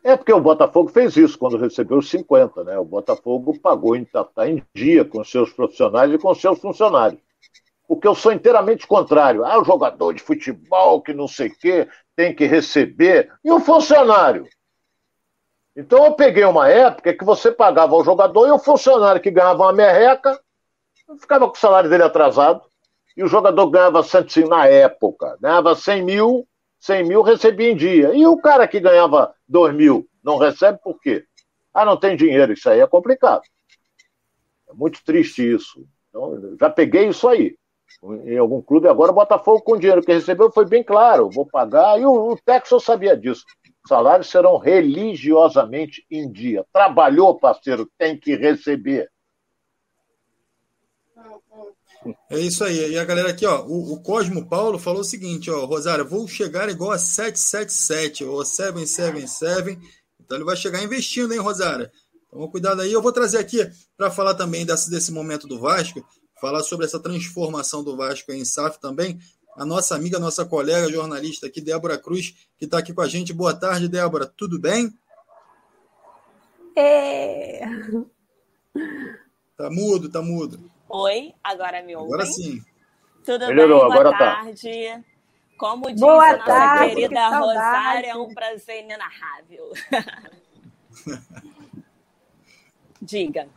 É porque o Botafogo fez isso quando recebeu os 50, né? O Botafogo pagou em, tá, em dia com seus profissionais e com seus funcionários. Porque eu sou inteiramente contrário. Ah, o jogador de futebol que não sei o quê tem que receber. E o funcionário? Então eu peguei uma época que você pagava ao jogador e o funcionário que ganhava uma merreca ficava com o salário dele atrasado. E o jogador ganhava 105 na época, ganhava 100 mil, 100 mil recebia em dia. E o cara que ganhava 2 mil não recebe por quê? Ah, não tem dinheiro, isso aí é complicado. É muito triste isso. Então, já peguei isso aí em algum clube. Agora o Botafogo, com o dinheiro que recebeu, foi bem claro: vou pagar. E o, o Texas sabia disso. Salários serão religiosamente em dia. Trabalhou, parceiro, tem que receber. É isso aí. E a galera aqui, ó, o, o Cosmo Paulo falou o seguinte, ó, Rosário, vou chegar igual a 777, ou 777. Então ele vai chegar investindo, hein, Rosário? Então cuidado aí. Eu vou trazer aqui para falar também desse, desse momento do Vasco falar sobre essa transformação do Vasco em SAF também. A nossa amiga, nossa colega jornalista aqui, Débora Cruz, que está aqui com a gente. Boa tarde, Débora. Tudo bem? É. Tá mudo, tá mudo. Oi, agora me ouvem? Agora sim. Tudo Melhorou, bem? Boa agora tá. tarde. Como diz Boa a nossa tarde, querida que. Rosária, é um prazer inenarrável. Diga.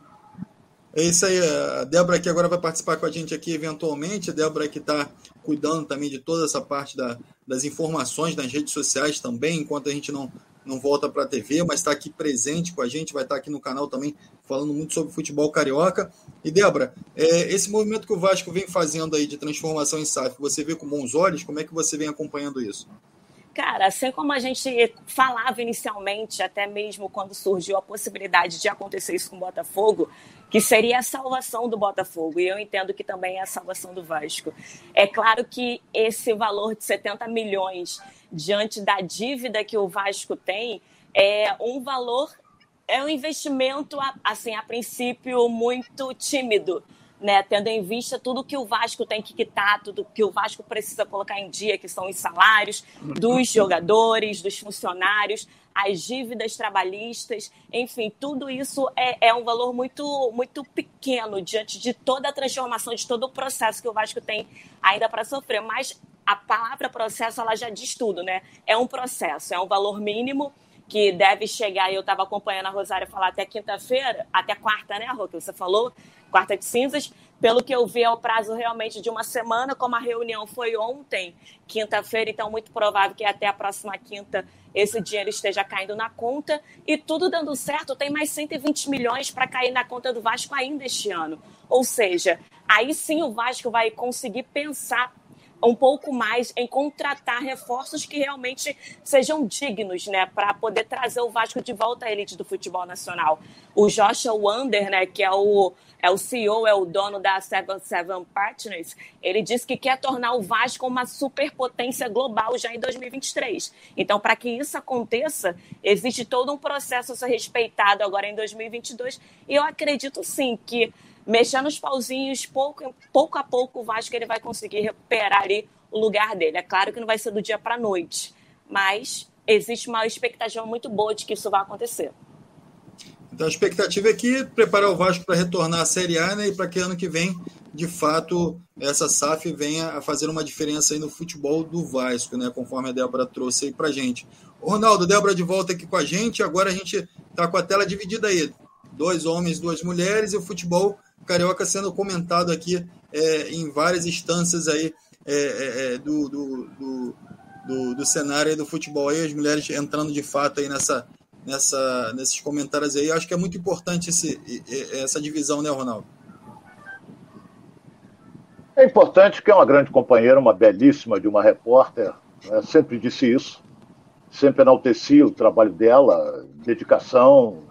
É isso aí. A Débora aqui agora vai participar com a gente aqui eventualmente. A Débora que está cuidando também de toda essa parte da, das informações nas redes sociais também, enquanto a gente não, não volta para a TV, mas está aqui presente com a gente, vai estar tá aqui no canal também falando muito sobre futebol carioca. E Débora, é, esse movimento que o Vasco vem fazendo aí de transformação em SAF, você vê com bons olhos? Como é que você vem acompanhando isso? Cara, assim como a gente falava inicialmente, até mesmo quando surgiu a possibilidade de acontecer isso com o Botafogo, que seria a salvação do Botafogo, e eu entendo que também é a salvação do Vasco. É claro que esse valor de 70 milhões diante da dívida que o Vasco tem é um valor, é um investimento, assim, a princípio, muito tímido né, tendo em vista tudo que o Vasco tem que quitar, tudo que o Vasco precisa colocar em dia, que são os salários dos jogadores, dos funcionários, as dívidas trabalhistas, enfim, tudo isso é, é um valor muito, muito pequeno diante de toda a transformação, de todo o processo que o Vasco tem ainda para sofrer. Mas a palavra processo, ela já diz tudo, né? É um processo, é um valor mínimo que deve chegar, eu estava acompanhando a Rosária falar até quinta-feira, até quarta, né, Rô, que você falou, quarta de cinzas. Pelo que eu vi, é o prazo realmente de uma semana, como a reunião foi ontem, quinta-feira, então muito provável que até a próxima quinta esse dinheiro esteja caindo na conta. E tudo dando certo, tem mais 120 milhões para cair na conta do Vasco ainda este ano. Ou seja, aí sim o Vasco vai conseguir pensar um pouco mais em contratar reforços que realmente sejam dignos, né, para poder trazer o Vasco de volta à elite do futebol nacional. O Joshua Wander, né, que é o é o CEO, é o dono da Seven Seven Partners, ele disse que quer tornar o Vasco uma superpotência global já em 2023. Então, para que isso aconteça, existe todo um processo a ser respeitado agora em 2022. E eu acredito sim que mexendo os pauzinhos, pouco, pouco a pouco, o Vasco ele vai conseguir recuperar ali o lugar dele. É claro que não vai ser do dia para a noite, mas existe uma expectativa muito boa de que isso vai acontecer. Então a expectativa é que preparar o Vasco para retornar à Série A né, e para que ano que vem, de fato, essa SAF venha a fazer uma diferença aí no futebol do Vasco, né, conforme a Débora trouxe aí para gente. Ronaldo, Débora de volta aqui com a gente, agora a gente está com a tela dividida aí, dois homens, duas mulheres e o futebol carioca sendo comentado aqui é, em várias instâncias aí é, é, é do, do, do, do, do cenário do futebol aí, as mulheres entrando de fato aí nessa nessa, nesses comentários aí. Eu acho que é muito importante esse, essa divisão, né, Ronaldo? É importante que é uma grande companheira, uma belíssima de uma repórter, né? sempre disse isso, sempre enalteci o trabalho dela, dedicação.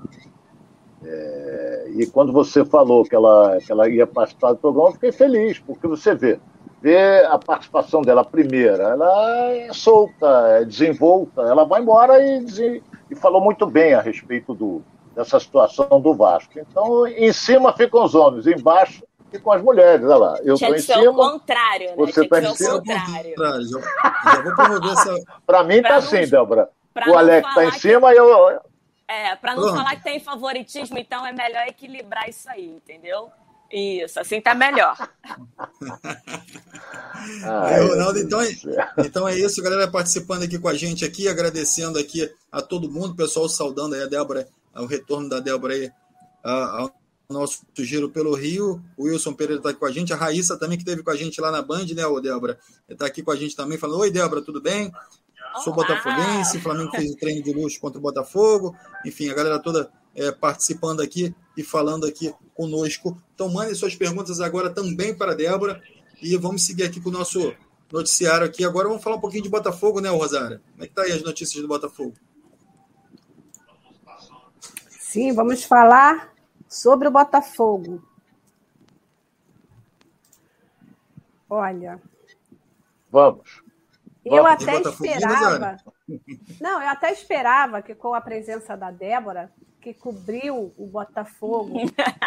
É... e quando você falou que ela, que ela ia participar do programa, eu fiquei feliz, porque você vê, vê a participação dela primeira, ela é solta, é desenvolta, ela vai embora e, e falou muito bem a respeito do, dessa situação do Vasco. Então, em cima ficam os homens, embaixo ficam as mulheres. Olha lá, eu estou em cima. o contrário, né? Você está em cima. Já, já vou promover essa. Para mim está assim, Débora. O Alex está em que... cima e eu. É, para não Pronto. falar que tem favoritismo, então é melhor equilibrar isso aí, entendeu? Isso, assim tá melhor. Ai, Ronaldo, então é, então é isso, galera participando aqui com a gente aqui, agradecendo aqui a todo mundo, pessoal saudando aí a Débora, o retorno da Débora aí ao nosso giro pelo Rio. O Wilson Pereira está aqui com a gente, a Raíssa também que esteve com a gente lá na Band, né, o Débora? Está aqui com a gente também, falando: Oi, Débora, tudo bem? Sou botafoguense, Flamengo fez o treino de luxo contra o Botafogo. Enfim, a galera toda é, participando aqui e falando aqui conosco. Então, mandem suas perguntas agora também para a Débora. E vamos seguir aqui com o nosso noticiário aqui. Agora vamos falar um pouquinho de Botafogo, né, Rosária? Como é que tá aí as notícias do Botafogo? Sim, vamos falar sobre o Botafogo. Olha. Vamos. Eu até esperava. Não, eu até esperava que com a presença da Débora, que cobriu o Botafogo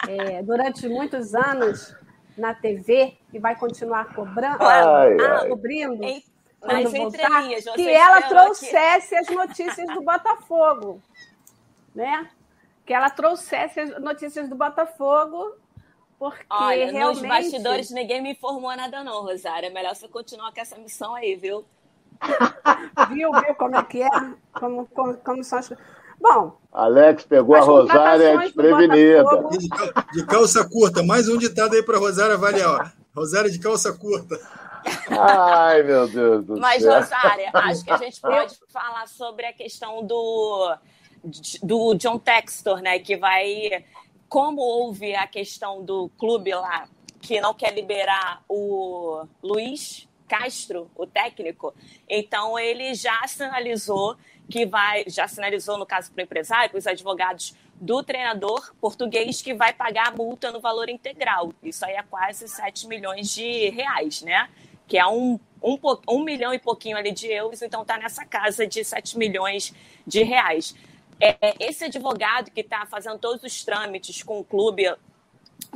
é, durante muitos anos, na TV e vai continuar cobrando, ai, ah, ai. cobrindo. Em, quando voltar, que ela trouxesse as notícias do Botafogo, né? Que ela trouxesse as notícias do Botafogo, porque Olha, realmente... nos bastidores ninguém me informou nada não, Rosário. É melhor você continuar com essa missão aí, viu? Viu, viu como é que é? Como, como, como são as Bom. Alex pegou a Rosária desprevenida. De, calça curta. Mais um ditado aí para Rosária Valial. Rosária de calça curta. Ai, meu Deus do Mas, céu. Mas, Rosária, acho que a gente pode falar sobre a questão do, do John Textor, né? Que vai. Como houve a questão do clube lá que não quer liberar o Luiz Castro, o técnico, então ele já sinalizou que vai, já sinalizou no caso para o empresário, para os advogados do treinador português que vai pagar a multa no valor integral. Isso aí é quase 7 milhões de reais, né? Que é um, um, um milhão e pouquinho ali de euros, então está nessa casa de 7 milhões de reais. É, esse advogado que está fazendo todos os trâmites com o clube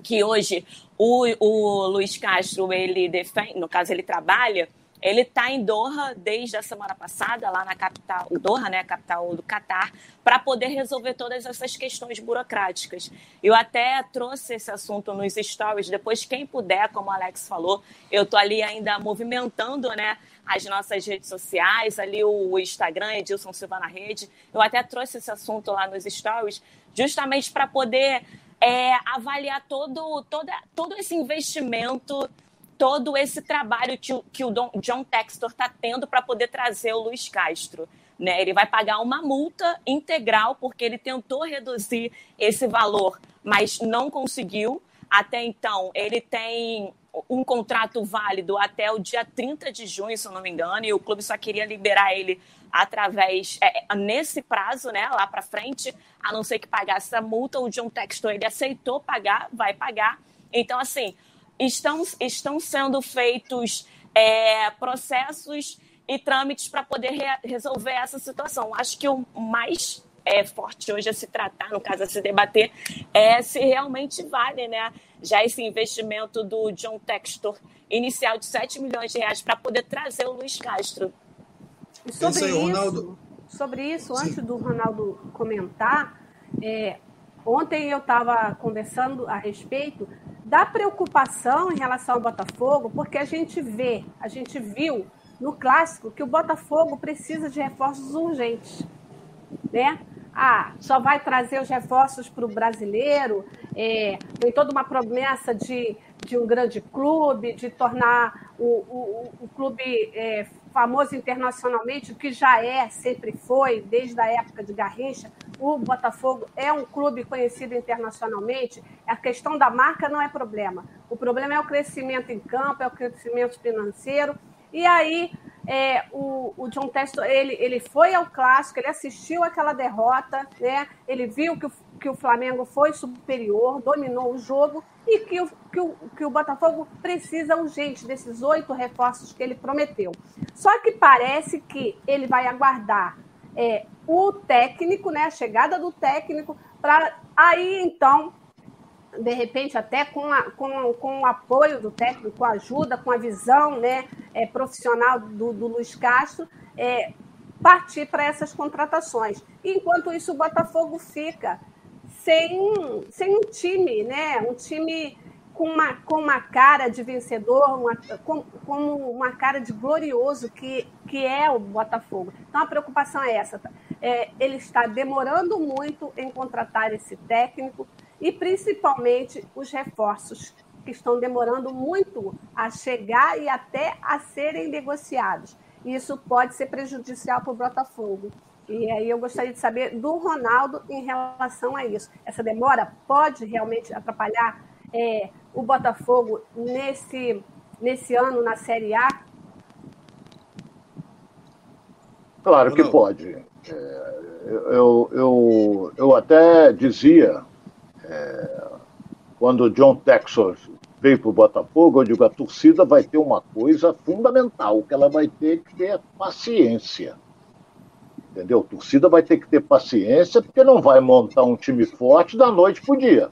que hoje o, o Luiz Castro ele defende, no caso ele trabalha, ele está em Doha desde a semana passada, lá na capital, Doha, né, capital do Catar, para poder resolver todas essas questões burocráticas. Eu até trouxe esse assunto nos stories, depois quem puder, como o Alex falou, eu estou ali ainda movimentando, né, as nossas redes sociais, ali o Instagram, Edilson Silva na rede. Eu até trouxe esse assunto lá nos stories, justamente para poder é, avaliar todo, toda, todo esse investimento todo esse trabalho que, que o John Textor está tendo para poder trazer o Luiz Castro. Né? Ele vai pagar uma multa integral porque ele tentou reduzir esse valor, mas não conseguiu. Até então, ele tem um contrato válido até o dia 30 de junho, se eu não me engano, e o clube só queria liberar ele através é, nesse prazo, né, lá para frente, a não ser que pagasse a multa. O John Textor ele aceitou pagar, vai pagar. Então, assim, estão, estão sendo feitos é, processos e trâmites para poder re resolver essa situação. Acho que o mais é, forte hoje a se tratar, no caso a se debater, é se realmente vale né, já esse investimento do John Textor inicial de 7 milhões de reais para poder trazer o Luiz Castro. E sobre aí, isso, sobre isso antes do Ronaldo comentar, é, ontem eu estava conversando a respeito da preocupação em relação ao Botafogo, porque a gente vê, a gente viu no clássico que o Botafogo precisa de reforços urgentes, né? ah, só vai trazer os reforços para o brasileiro, é, tem toda uma promessa de, de um grande clube, de tornar o, o, o clube é, famoso internacionalmente, o que já é, sempre foi, desde a época de Garrincha. O Botafogo é um clube conhecido internacionalmente. A questão da marca não é problema. O problema é o crescimento em campo, é o crescimento financeiro. E aí é, o, o, John Textor, ele, ele foi ao clássico, ele assistiu aquela derrota, né? ele viu que o, que o Flamengo foi superior, dominou o jogo e que o, que, o, que o Botafogo precisa urgente desses oito reforços que ele prometeu. Só que parece que ele vai aguardar é, o técnico, né, a chegada do técnico, para aí então de repente até com, a, com, com o apoio do técnico, com a ajuda, com a visão né, é, profissional do, do Luiz Castro, é, partir para essas contratações. Enquanto isso, o Botafogo fica sem, sem um time, né? um time com uma, com uma cara de vencedor, uma, com, com uma cara de glorioso que, que é o Botafogo. Então a preocupação é essa. Tá? É, ele está demorando muito em contratar esse técnico, e principalmente os reforços que estão demorando muito a chegar e até a serem negociados. Isso pode ser prejudicial para o Botafogo. E aí eu gostaria de saber do Ronaldo em relação a isso. Essa demora pode realmente atrapalhar é, o Botafogo nesse, nesse ano na Série A? Claro que pode. É, eu, eu, eu até dizia é, quando o John Texas veio para o Botafogo, eu digo, a torcida vai ter uma coisa fundamental, que ela vai ter que ter paciência. Entendeu? A torcida vai ter que ter paciência, porque não vai montar um time forte da noite para o dia.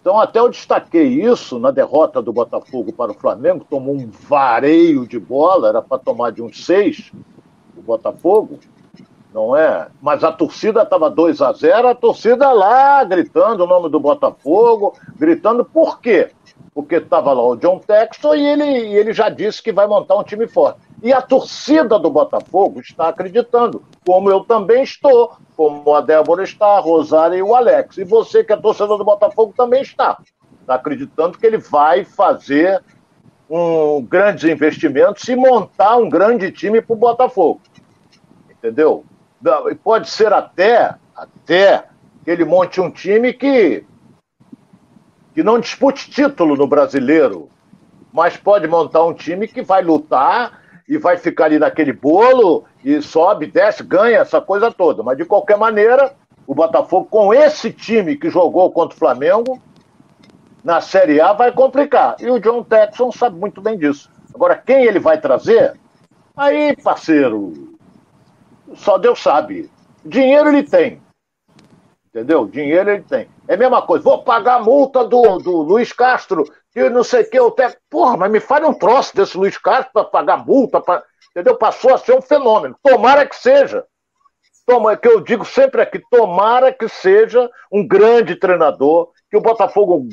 Então, até eu destaquei isso na derrota do Botafogo para o Flamengo, tomou um vareio de bola, era para tomar de uns seis, o Botafogo não é? Mas a torcida estava 2 a 0 a torcida lá gritando o nome do Botafogo, gritando por quê? Porque estava lá o John Texton e ele, ele já disse que vai montar um time forte. E a torcida do Botafogo está acreditando, como eu também estou, como a Débora está, a Rosária e o Alex. E você, que é torcedor do Botafogo, também está. Está acreditando que ele vai fazer um grandes investimentos e montar um grande time para o Botafogo. Entendeu? Pode ser até, até que ele monte um time que, que não dispute título no brasileiro, mas pode montar um time que vai lutar e vai ficar ali naquele bolo e sobe, desce, ganha, essa coisa toda. Mas de qualquer maneira, o Botafogo, com esse time que jogou contra o Flamengo, na Série A vai complicar. E o John Texon sabe muito bem disso. Agora, quem ele vai trazer? Aí, parceiro, só Deus sabe. Dinheiro ele tem. Entendeu? Dinheiro ele tem. É a mesma coisa. Vou pagar a multa do, do Luiz Castro, que não sei o que. Tenho... Porra, mas me fale um troço desse Luiz Castro para pagar multa. Pra... Entendeu? Passou a ser um fenômeno. Tomara que seja. Toma, que eu digo sempre aqui, tomara que seja um grande treinador, que o Botafogo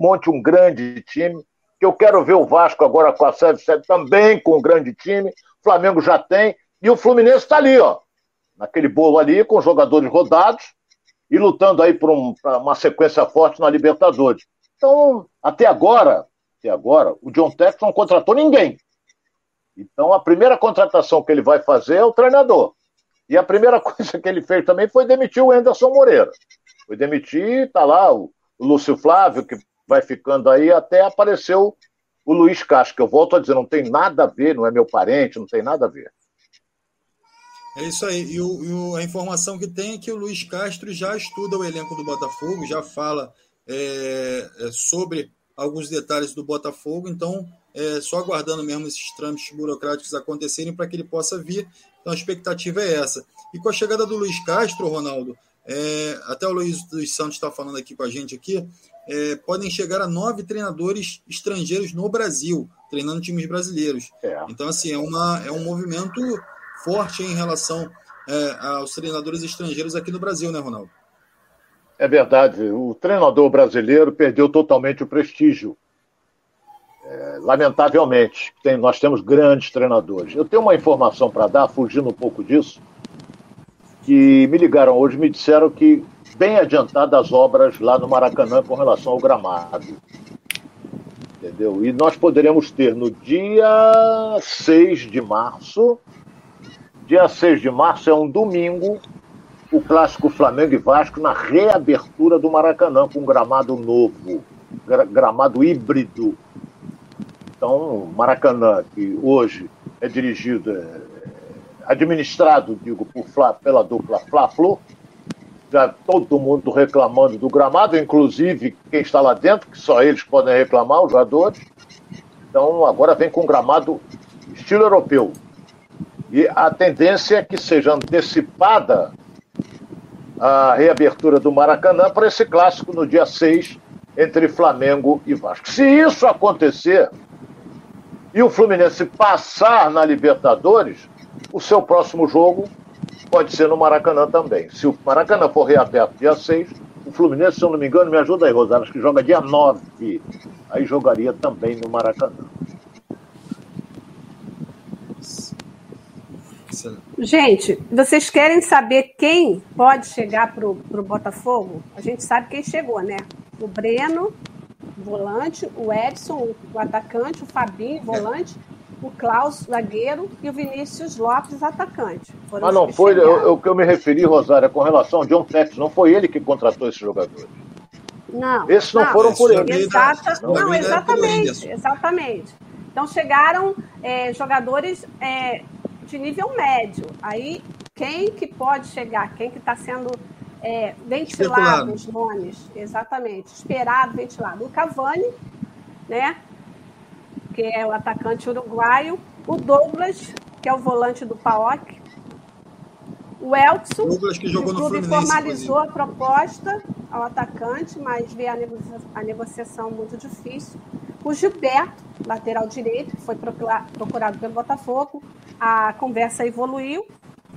monte um grande time, que eu quero ver o Vasco agora com a Sérvia também com um grande time, o Flamengo já tem, e o Fluminense está ali, ó, naquele bolo ali, com jogadores rodados e lutando aí por um, uma sequência forte na Libertadores. Então, até agora, até agora, o John Tex não contratou ninguém. Então, a primeira contratação que ele vai fazer é o treinador. E a primeira coisa que ele fez também foi demitir o Anderson Moreira. Foi demitir, tá lá o, o Lúcio Flávio, que vai ficando aí, até apareceu o Luiz que eu volto a dizer, não tem nada a ver, não é meu parente, não tem nada a ver. É isso aí. E, o, e o, a informação que tem é que o Luiz Castro já estuda o elenco do Botafogo, já fala é, é, sobre alguns detalhes do Botafogo, então é só aguardando mesmo esses trâmites burocráticos acontecerem para que ele possa vir. Então a expectativa é essa. E com a chegada do Luiz Castro, Ronaldo, é, até o Luiz dos Santos está falando aqui com a gente aqui, é, podem chegar a nove treinadores estrangeiros no Brasil, treinando times brasileiros. É. Então, assim, é, uma, é um movimento forte em relação é, aos treinadores estrangeiros aqui no Brasil, né, Ronaldo? É verdade. O treinador brasileiro perdeu totalmente o prestígio. É, lamentavelmente, tem, nós temos grandes treinadores. Eu tenho uma informação para dar, fugindo um pouco disso, que me ligaram hoje, me disseram que bem adiantadas as obras lá no Maracanã com relação ao gramado. Entendeu? E nós poderemos ter no dia 6 de março Dia 6 de março é um domingo, o clássico Flamengo e Vasco na reabertura do Maracanã com gramado novo, gramado híbrido. Então, Maracanã, que hoje é dirigido, é, administrado, digo, por Fla, pela dupla Fla-Flu, já todo mundo reclamando do gramado, inclusive quem está lá dentro, que só eles podem reclamar, os jogadores. Então, agora vem com gramado estilo europeu, e a tendência é que seja antecipada a reabertura do Maracanã para esse clássico no dia 6 entre Flamengo e Vasco. Se isso acontecer e o Fluminense passar na Libertadores, o seu próximo jogo pode ser no Maracanã também. Se o Maracanã for reaberto dia 6, o Fluminense, se eu não me engano, me ajuda aí, acho que joga dia 9. Aí jogaria também no Maracanã. Gente, vocês querem saber quem pode chegar para o Botafogo? A gente sabe quem chegou, né? O Breno, volante, o Edson, o atacante, o Fabinho, volante, o Klaus, zagueiro, e o Vinícius Lopes, atacante. Foram Mas não foi o que eu me referi, Rosário, com relação ao John Tex, não foi ele que contratou esses jogadores. Não. Esses não, não foram por ele. Exata, não, não exatamente, exatamente. Então chegaram é, jogadores é, de nível médio. Aí, quem que pode chegar? Quem que está sendo é, ventilado os nomes? Exatamente. Esperado, ventilado. O Cavani, né? Que é o atacante uruguaio. O Douglas, que é o volante do PAOC. O Elkson, Douglas que jogou clube formalizou a proposta ao atacante, mas vê a, a negociação muito difícil. O Gilberto, lateral direito, que foi procurado pelo Botafogo, a conversa evoluiu.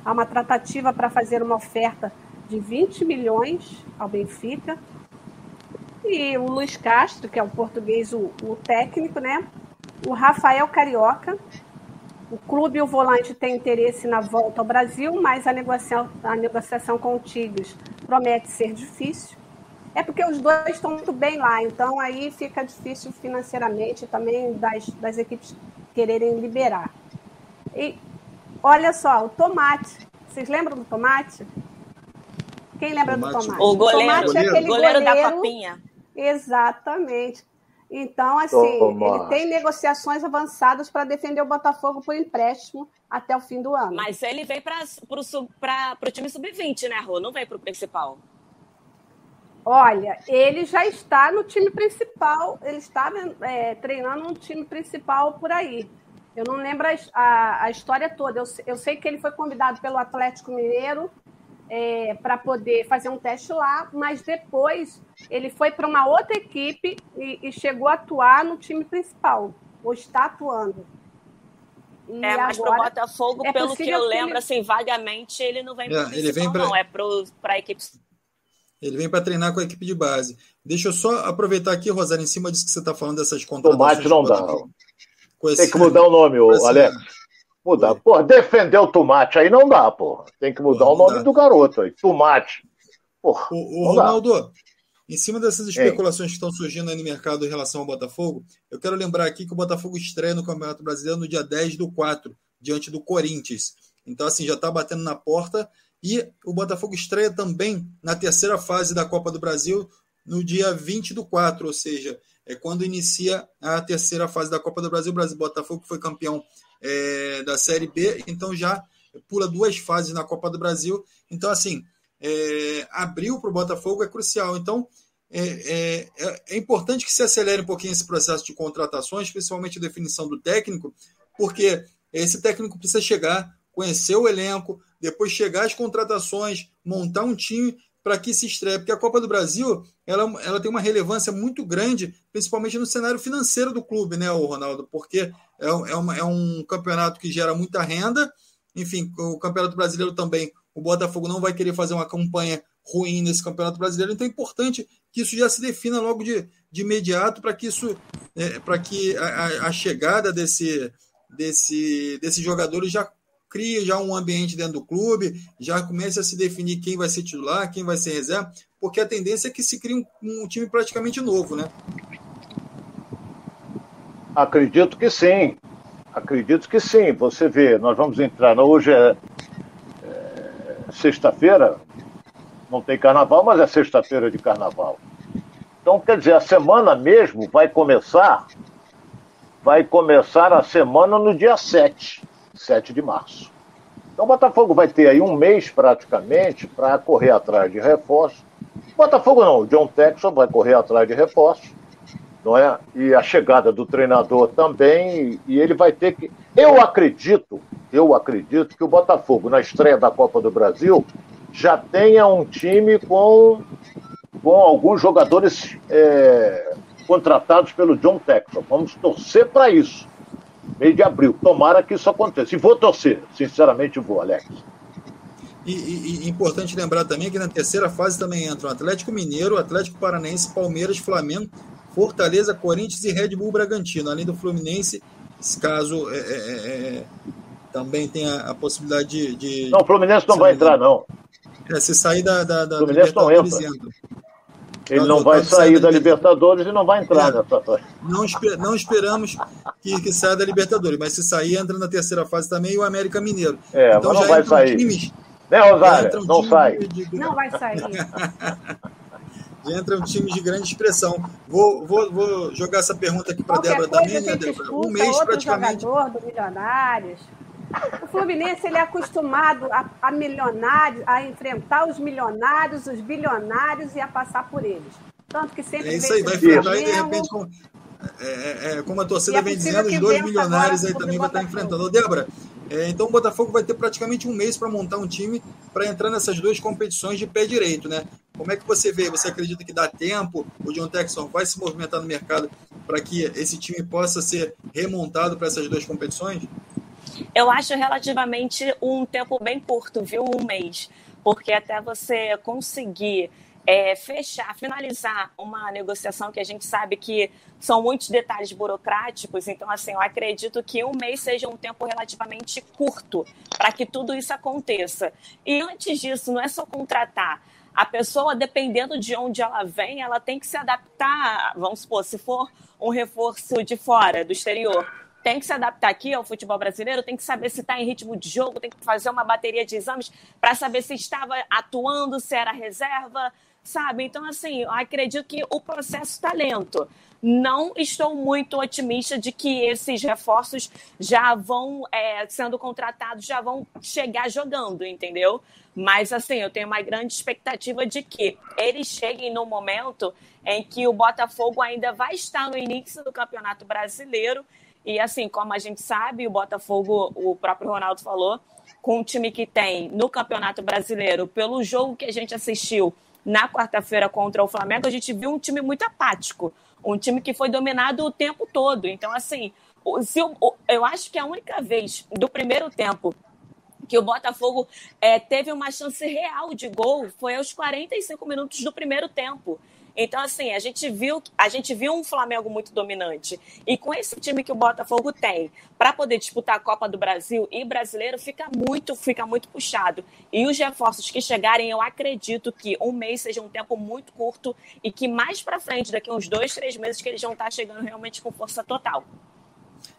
Há uma tratativa para fazer uma oferta de 20 milhões ao Benfica. E o Luiz Castro, que é o português, o, o técnico, né? O Rafael Carioca. O clube e o volante têm interesse na volta ao Brasil, mas a negociação, a negociação com o Tigres promete ser difícil. É porque os dois estão muito bem lá, então aí fica difícil financeiramente também das, das equipes quererem liberar. E olha só, o tomate. Vocês lembram do tomate? Quem lembra tomate. do tomate? O goleiro, tomate é aquele goleiro, goleiro da papinha. Exatamente. Então, assim, Toma. ele tem negociações avançadas para defender o Botafogo por empréstimo até o fim do ano. Mas ele vem para o time sub-20, né, Rô? Não vem para o principal. Olha, ele já está no time principal, ele está é, treinando um time principal por aí. Eu não lembro a, a, a história toda. Eu, eu, sei que ele foi convidado pelo Atlético Mineiro é, para poder fazer um teste lá, mas depois ele foi para uma outra equipe e, e, chegou a atuar no time principal, ou está atuando. E é, mas para o Botafogo, é pelo que eu lembro, ele... assim, vagamente, ele não vem para é, ele vem pra... não, é para a equipe ele vem para treinar com a equipe de base. Deixa eu só aproveitar aqui, Rosário, em cima disso que você está falando dessas contratações. Tomate não dá. Tem que mudar o nome, o Alex. Mudar. Pô, defender o tomate aí não dá, pô. Tem que mudar o nome dá. do garoto aí. Tomate. Porra, o, o Ronaldo, dá. em cima dessas especulações que estão surgindo aí no mercado em relação ao Botafogo, eu quero lembrar aqui que o Botafogo estreia no Campeonato Brasileiro no dia 10 do 4, diante do Corinthians. Então, assim, já está batendo na porta e o Botafogo estreia também na terceira fase da Copa do Brasil no dia 20 do 4, ou seja, é quando inicia a terceira fase da Copa do Brasil. O Brasil Botafogo foi campeão é, da Série B, então já pula duas fases na Copa do Brasil. Então, assim, é, abril para o Botafogo é crucial. Então, é, é, é, é, importante que se acelere um pouquinho esse processo de contratações, principalmente a definição do técnico, porque esse técnico precisa chegar, conhecer o elenco, depois chegar às contratações, montar um time para que se estreie. Porque a Copa do Brasil ela, ela tem uma relevância muito grande, principalmente no cenário financeiro do clube, né, o Ronaldo? Porque é, é, uma, é um campeonato que gera muita renda. Enfim, o Campeonato Brasileiro também, o Botafogo não vai querer fazer uma campanha ruim nesse Campeonato Brasileiro, então é importante que isso já se defina logo de, de imediato para que isso, é, para que a, a, chegada desse, desse, desses jogadores já crie já um ambiente dentro do clube, já comece a se definir quem vai ser titular, quem vai ser reserva, porque a tendência é que se crie um, um time praticamente novo, né? Acredito que sim. Acredito que sim. Você vê, nós vamos entrar. Hoje é, é sexta-feira, não tem carnaval, mas é sexta-feira de carnaval. Então, quer dizer, a semana mesmo vai começar. Vai começar a semana no dia 7, 7 de março. Então, o Botafogo vai ter aí um mês praticamente para correr atrás de reforços. Botafogo não, o John Texon vai correr atrás de reforços não é? E a chegada do treinador também, e ele vai ter que. Eu acredito, eu acredito que o Botafogo, na estreia da Copa do Brasil, já tenha um time com, com alguns jogadores é, contratados pelo John Texel. Vamos torcer para isso. Meio de abril. Tomara que isso aconteça. E vou torcer, sinceramente vou, Alex. E, e, importante lembrar também que na terceira fase também entram Atlético Mineiro, Atlético Paranaense, Palmeiras, Flamengo Fortaleza, Corinthians e Red Bull Bragantino, além do Fluminense, caso é, é, é, é também tenha a possibilidade de. de não, o Fluminense não vai entrar, não. É, se sair da, da, da Fluminense não entra. Ele não, vai sair da Libertadores e não vai entrar é, nessa não, esper, não esperamos que, que saia da Libertadores, mas se sair, entra na terceira fase também e o América Mineiro. É, então, mas não vai sair. Times, né, Rosário? Não sai. De... Não vai sair. já entra um time de grande expressão. Vou, vou, vou jogar essa pergunta aqui para a Débora também, né, Débora? Um mês praticamente. jogador do Milionários. O Fluminense ele é acostumado a, a milionários, a enfrentar os milionários, os bilionários e a passar por eles. Tanto que sempre. É isso aí, vai enfrentar e de repente, como, é, é, é como a torcida é vem dizendo, os dois milionários aí também vai estar enfrentando. Ô, Débora, é, então o Botafogo vai ter praticamente um mês para montar um time para entrar nessas duas competições de pé direito, né? Como é que você vê? Você acredita que dá tempo? O John Texon vai se movimentar no mercado para que esse time possa ser remontado para essas duas competições? Eu acho relativamente um tempo bem curto, viu? Um mês. Porque até você conseguir é, fechar, finalizar uma negociação que a gente sabe que são muitos detalhes burocráticos, então, assim, eu acredito que um mês seja um tempo relativamente curto para que tudo isso aconteça. E antes disso, não é só contratar a pessoa, dependendo de onde ela vem, ela tem que se adaptar. Vamos supor, se for um reforço de fora, do exterior, tem que se adaptar aqui ao futebol brasileiro, tem que saber se está em ritmo de jogo, tem que fazer uma bateria de exames para saber se estava atuando, se era reserva, sabe? Então, assim, eu acredito que o processo está lento. Não estou muito otimista de que esses reforços já vão é, sendo contratados, já vão chegar jogando, entendeu? Mas, assim, eu tenho uma grande expectativa de que eles cheguem no momento em que o Botafogo ainda vai estar no início do Campeonato Brasileiro. E, assim, como a gente sabe, o Botafogo, o próprio Ronaldo falou, com o time que tem no Campeonato Brasileiro, pelo jogo que a gente assistiu na quarta-feira contra o Flamengo, a gente viu um time muito apático. Um time que foi dominado o tempo todo. Então, assim, eu acho que a única vez do primeiro tempo que o Botafogo é, teve uma chance real de gol foi aos 45 minutos do primeiro tempo. Então, assim, a gente viu, a gente viu um Flamengo muito dominante. E com esse time que o Botafogo tem, para poder disputar a Copa do Brasil e brasileiro, fica muito, fica muito puxado. E os reforços que chegarem, eu acredito que um mês seja um tempo muito curto e que mais para frente, daqui uns dois, três meses, que eles vão estar chegando realmente com força total.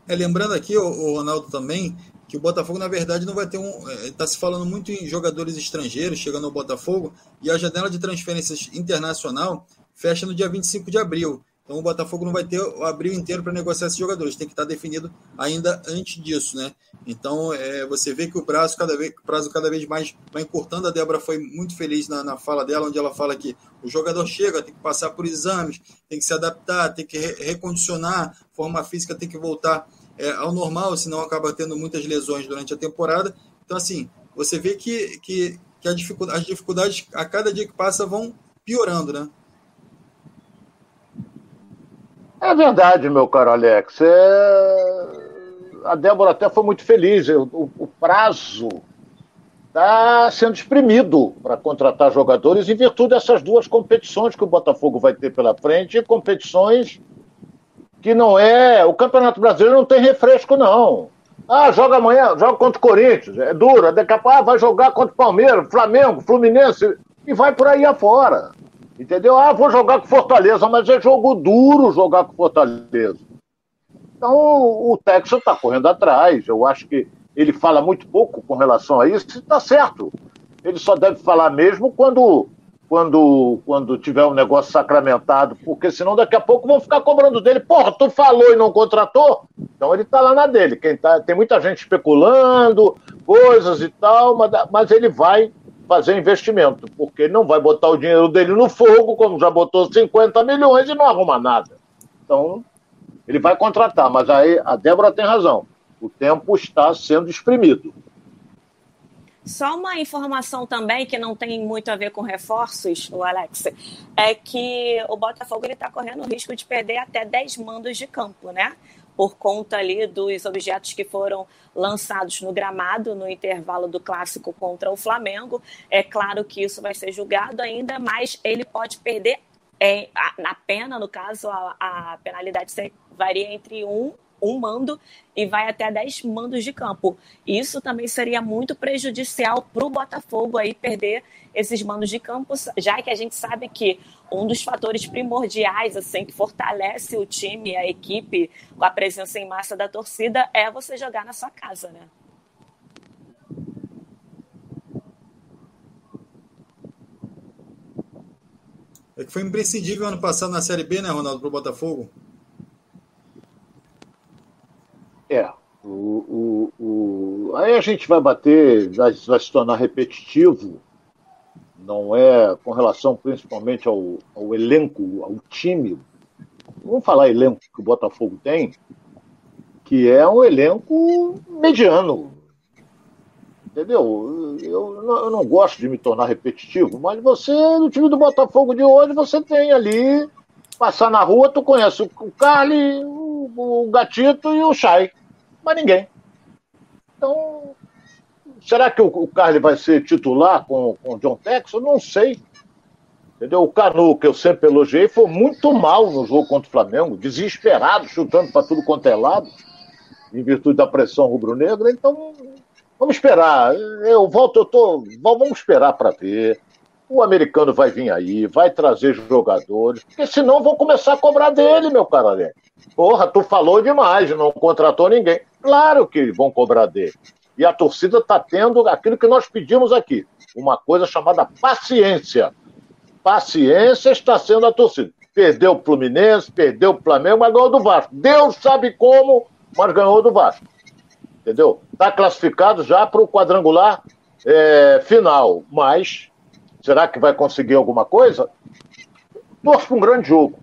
É, lembrando aqui, o, Ronaldo também, que o Botafogo, na verdade, não vai ter um. Está é, se falando muito em jogadores estrangeiros chegando ao Botafogo, e a janela de transferências internacional fecha no dia 25 de abril. Então o Botafogo não vai ter o abril inteiro para negociar esses jogadores, tem que estar definido ainda antes disso, né? Então é, você vê que o prazo cada vez, prazo cada vez mais vai encurtando. A Débora foi muito feliz na, na fala dela, onde ela fala que o jogador chega, tem que passar por exames, tem que se adaptar, tem que re recondicionar, forma física tem que voltar é, ao normal, senão acaba tendo muitas lesões durante a temporada. Então, assim, você vê que, que, que dificuldade, as dificuldades a cada dia que passa vão piorando, né? É verdade, meu caro Alex. É... A Débora até foi muito feliz. O, o prazo está sendo exprimido para contratar jogadores em virtude dessas duas competições que o Botafogo vai ter pela frente, competições que não é. O Campeonato Brasileiro não tem refresco, não. Ah, joga amanhã, joga contra o Corinthians, é duro. Daqui a pouco ah, vai jogar contra o Palmeiras, Flamengo, Fluminense, e vai por aí afora. Entendeu? Ah, vou jogar com Fortaleza, mas é jogo duro jogar com Fortaleza. Então o Texas está correndo atrás. Eu acho que ele fala muito pouco com relação a isso, está certo. Ele só deve falar mesmo quando, quando, quando tiver um negócio sacramentado, porque senão daqui a pouco vão ficar cobrando dele. Porra, tu falou e não contratou? Então ele está lá na dele. Quem tá, tem muita gente especulando, coisas e tal, mas, mas ele vai fazer investimento, porque ele não vai botar o dinheiro dele no fogo, como já botou 50 milhões e não arruma nada. Então, ele vai contratar, mas aí a Débora tem razão. O tempo está sendo exprimido. Só uma informação também que não tem muito a ver com reforços, o Alex, é que o Botafogo está correndo o risco de perder até 10 mandos de campo, né? Por conta ali dos objetos que foram lançados no gramado no intervalo do clássico contra o Flamengo. É claro que isso vai ser julgado ainda, mas ele pode perder é, a, na pena, no caso, a, a penalidade varia entre um um mando e vai até 10 mandos de campo. Isso também seria muito prejudicial para o Botafogo aí perder esses mandos de campo, já que a gente sabe que um dos fatores primordiais assim que fortalece o time, a equipe, com a presença em massa da torcida é você jogar na sua casa, né? É que foi imprescindível ano passado na Série B, né, Ronaldo, para o Botafogo? É. O, o, o... Aí a gente vai bater, vai, vai se tornar repetitivo, não é com relação principalmente ao, ao elenco, ao time. Vamos falar elenco que o Botafogo tem, que é um elenco mediano. Entendeu? Eu, eu não gosto de me tornar repetitivo, mas você, no time do Botafogo de hoje, você tem ali, passar na rua, tu conhece o Carly, o, Gatito e o Chay, mas ninguém. Então, Será que o, o Carly vai ser titular com, com o John Texas? Não sei. Entendeu? O Canu, que eu sempre elogiei, foi muito mal no jogo contra o Flamengo, desesperado, chutando para tudo quanto é lado, em virtude da pressão rubro-negra. Então, vamos esperar. Eu volto, eu tô. Vamos esperar para ver. O americano vai vir aí, vai trazer jogadores, porque senão vão começar a cobrar dele, meu cara. Porra, tu falou demais, não contratou ninguém. Claro que vão cobrar dele. E a torcida está tendo aquilo que nós pedimos aqui: uma coisa chamada paciência. Paciência está sendo a torcida. Perdeu o Fluminense, perdeu o Flamengo, mas ganhou do Vasco. Deus sabe como, mas ganhou do Vasco. Entendeu? Está classificado já para o quadrangular é, final. Mas será que vai conseguir alguma coisa? Torço para um grande jogo.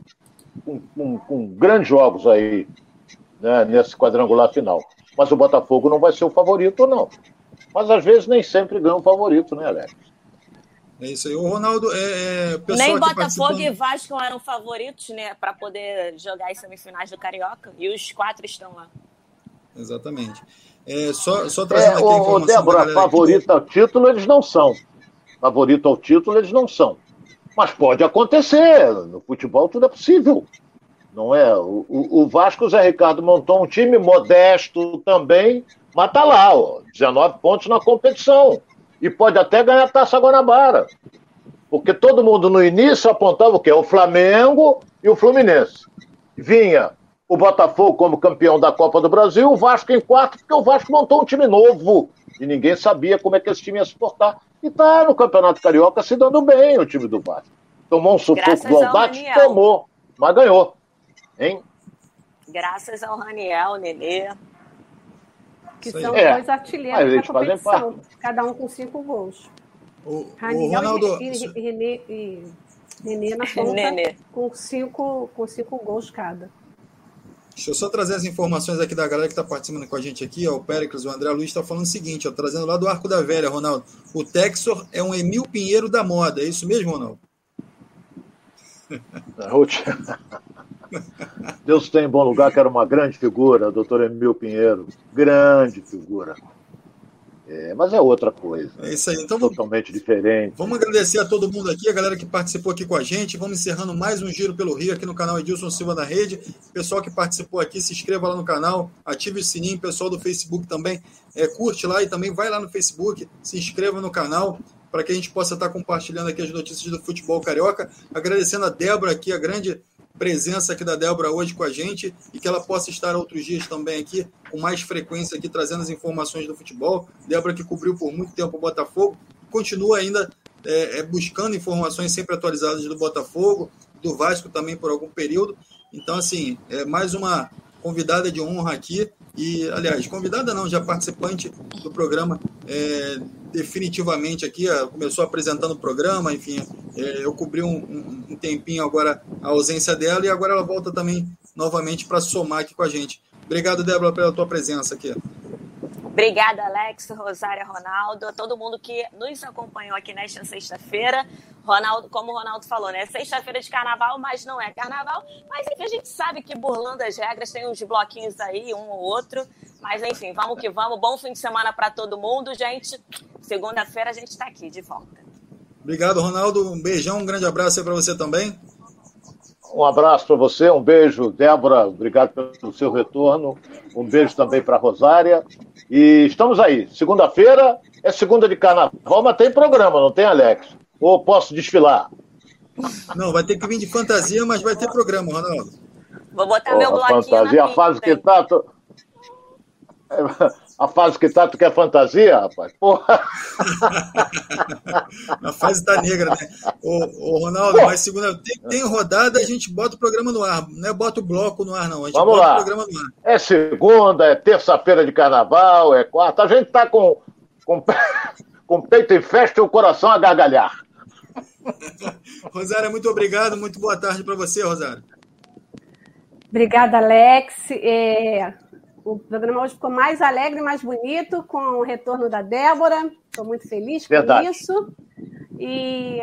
Com, com, com grandes jogos aí né, nesse quadrangular final. Mas o Botafogo não vai ser o favorito, não. Mas às vezes nem sempre ganha o favorito, né, Alex? É isso aí. O Ronaldo, é, é Nem Botafogo e Vasco eram favoritos, né, para poder jogar as semifinais do Carioca. E os quatro estão lá. Exatamente. É, só, só trazendo é, aqui a informação. O Débora, favorito ao título eles não são. Favorito ao título eles não são. Mas pode acontecer. No futebol tudo é possível não é? O, o, Vasco, o Zé Ricardo montou um time modesto também, mas tá lá, ó, 19 pontos na competição. E pode até ganhar a Taça Guanabara. Porque todo mundo no início apontava o quê? O Flamengo e o Fluminense. Vinha o Botafogo como campeão da Copa do Brasil, o Vasco em quarto, porque o Vasco montou um time novo. E ninguém sabia como é que esse time ia se portar. E tá no Campeonato Carioca se dando bem o time do Vasco. Tomou um sufoco do Aldax? Tomou, mas ganhou. Hein? Graças ao Raniel, Nenê. Que são é. dois artilheiros da competição, cada um com cinco gols. O, Raniel o Ronaldo... e, e, Renê, e Nenê na ponta Nenê. Com, cinco, com cinco gols cada. Deixa eu só trazer as informações aqui da galera que está participando com a gente aqui. Ó, o Péricles, o André Luiz está falando o seguinte, ó, trazendo lá do Arco da Velha, Ronaldo. O Texor é um Emil Pinheiro da moda. É isso mesmo, Ronaldo? Deus tem em bom lugar, que era uma grande figura, doutor Emil Pinheiro. Grande figura. É, mas é outra coisa. É isso aí. Então, totalmente diferente. Vamos agradecer a todo mundo aqui, a galera que participou aqui com a gente. Vamos encerrando mais um Giro pelo Rio aqui no canal Edilson Silva da Rede. Pessoal que participou aqui, se inscreva lá no canal, ative o sininho. Pessoal do Facebook também, é, curte lá e também vai lá no Facebook, se inscreva no canal para que a gente possa estar compartilhando aqui as notícias do futebol carioca. Agradecendo a Débora aqui, a grande presença aqui da Débora hoje com a gente e que ela possa estar outros dias também aqui, com mais frequência aqui, trazendo as informações do futebol. Débora que cobriu por muito tempo o Botafogo, continua ainda é, é, buscando informações sempre atualizadas do Botafogo, do Vasco também por algum período. Então, assim, é mais uma convidada de honra aqui e, aliás, convidada não, já participante do programa é, definitivamente aqui, começou apresentando o programa, enfim, é, eu cobri um, um, tempinho agora a ausência dela e agora ela volta também novamente para somar aqui com a gente. Obrigado, Débora, pela tua presença aqui. Obrigada, Alex, Rosária, Ronaldo, a todo mundo que nos acompanhou aqui nesta sexta-feira. Ronaldo, como o Ronaldo falou, né? Sexta-feira de carnaval, mas não é carnaval. Mas enfim, a gente sabe que burlando as regras tem uns bloquinhos aí, um ou outro. Mas enfim, vamos que vamos. Bom fim de semana para todo mundo, gente. Segunda-feira a gente está aqui de volta. Obrigado, Ronaldo. Um beijão, um grande abraço aí para você também. Um abraço para você, um beijo, Débora. Obrigado pelo seu retorno. Um beijo também para Rosária. E estamos aí. Segunda-feira é segunda de carnaval, mas tem programa, não tem, Alex? Ou posso desfilar? Não, vai ter que vir de fantasia, mas vai ter programa, Ronaldo. Vou botar oh, meu bloquinho. Fantasia, a fase que tá. Tô... A fase que tá, tu quer fantasia, rapaz? Porra. a fase tá negra, né? Ô, ô Ronaldo, Pô. mas segunda. Tem, tem, rodada, a gente bota o programa no ar. Não é bota o bloco no ar, não. A gente Vamos bota lá. o programa no ar. É segunda, é terça-feira de carnaval, é quarta. A gente tá com, com, com peito em festa e o coração a gargalhar. Rosário, muito obrigado. Muito boa tarde para você, Rosário. Obrigada, Alex. É, o programa hoje ficou mais alegre, mais bonito, com o retorno da Débora. Estou muito feliz com Verdade. isso. E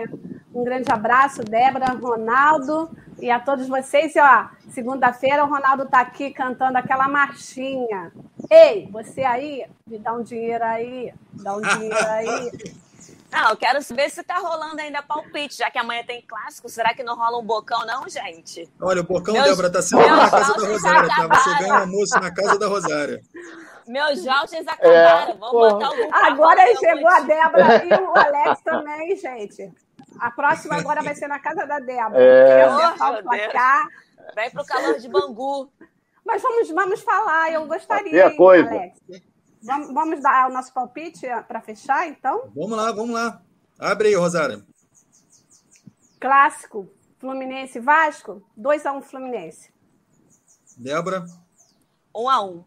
um grande abraço, Débora, Ronaldo e a todos vocês. E ó, segunda-feira o Ronaldo está aqui cantando aquela marchinha. Ei, você aí, me dá um dinheiro aí, dá um dinheiro aí. Não, eu quero saber se tá rolando ainda palpite, já que amanhã tem clássico. Será que não rola um bocão, não, gente? Olha, o bocão, meus, Débora, tá sendo na casa da Rosária, tá? Você ganha um almoço na casa da Rosária. Meus vouchers acabaram. É, Vamos botar o Agora chegou a Débora e o Alex também, gente. A próxima agora vai ser na casa da Débora. É. Oh, placar. Vem pro calor de Bangu. Mas vamos, vamos falar, eu gostaria, é coisa. Alex. Vamos, vamos dar o nosso palpite para fechar, então? Vamos lá, vamos lá. Abre aí, Rosário. Clássico, Fluminense Vasco, 2x1 Fluminense. Débora? 1x1.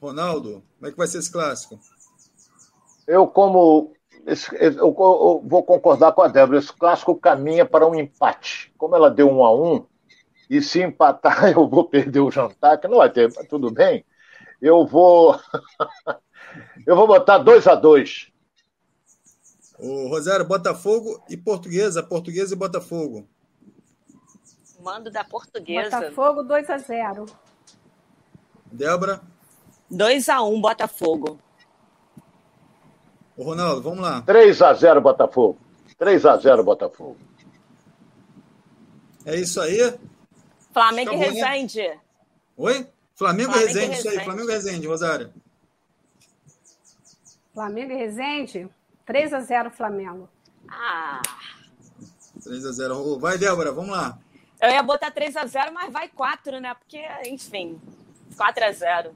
Ronaldo, como é que vai ser esse clássico? Eu, como. Eu, vou concordar com a Débora. Esse clássico caminha para um empate. Como ela deu 1 a 1 e se empatar, eu vou perder o jantar, que não vai ter, tudo bem eu vou. eu vou botar 2 a 2 O Rosário, Botafogo e Portuguesa, Portuguesa e Botafogo. Mando da Portuguesa. Botafogo 2 a 0 Débora? 2 a 1 Botafogo. O Ronaldo, vamos lá. 3 a 0 Botafogo. 3 a 0 Botafogo. É isso aí. Flamengo e Resende. Oi? Flamengo, Flamengo e Resende, isso aí. Flamengo e Resende, Rosário. Flamengo e Resende, 3 a 0 Flamengo. Ah. 3 a 0 Vai, Débora, vamos lá. Eu ia botar 3 a 0 mas vai 4, né? Porque, enfim, 4 a 0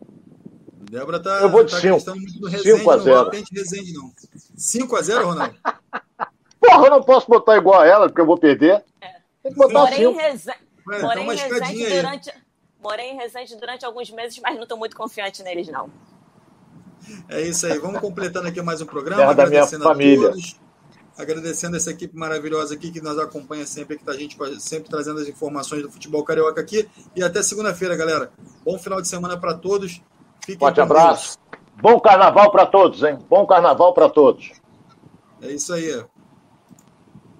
Débora tá, Eu vou de tá 5. muito no Resende, 5 a 0. não Resende, não. 5 a 0 Ronaldo? Porra, eu não posso botar igual a ela, porque eu vou perder. É. Tem que botar Morei assim. Reza... Ué, Morei, em Resende durante... Morei em Resende durante alguns meses, mas não estou muito confiante neles, não. É isso aí. Vamos completando aqui mais um programa. Terra da minha família. Todos, agradecendo essa equipe maravilhosa aqui que nos acompanha sempre, que está a gente sempre trazendo as informações do futebol carioca aqui. E até segunda-feira, galera. Bom final de semana para todos. Fiquem Forte abraço. Deus. Bom carnaval para todos, hein? Bom carnaval para todos. É isso aí.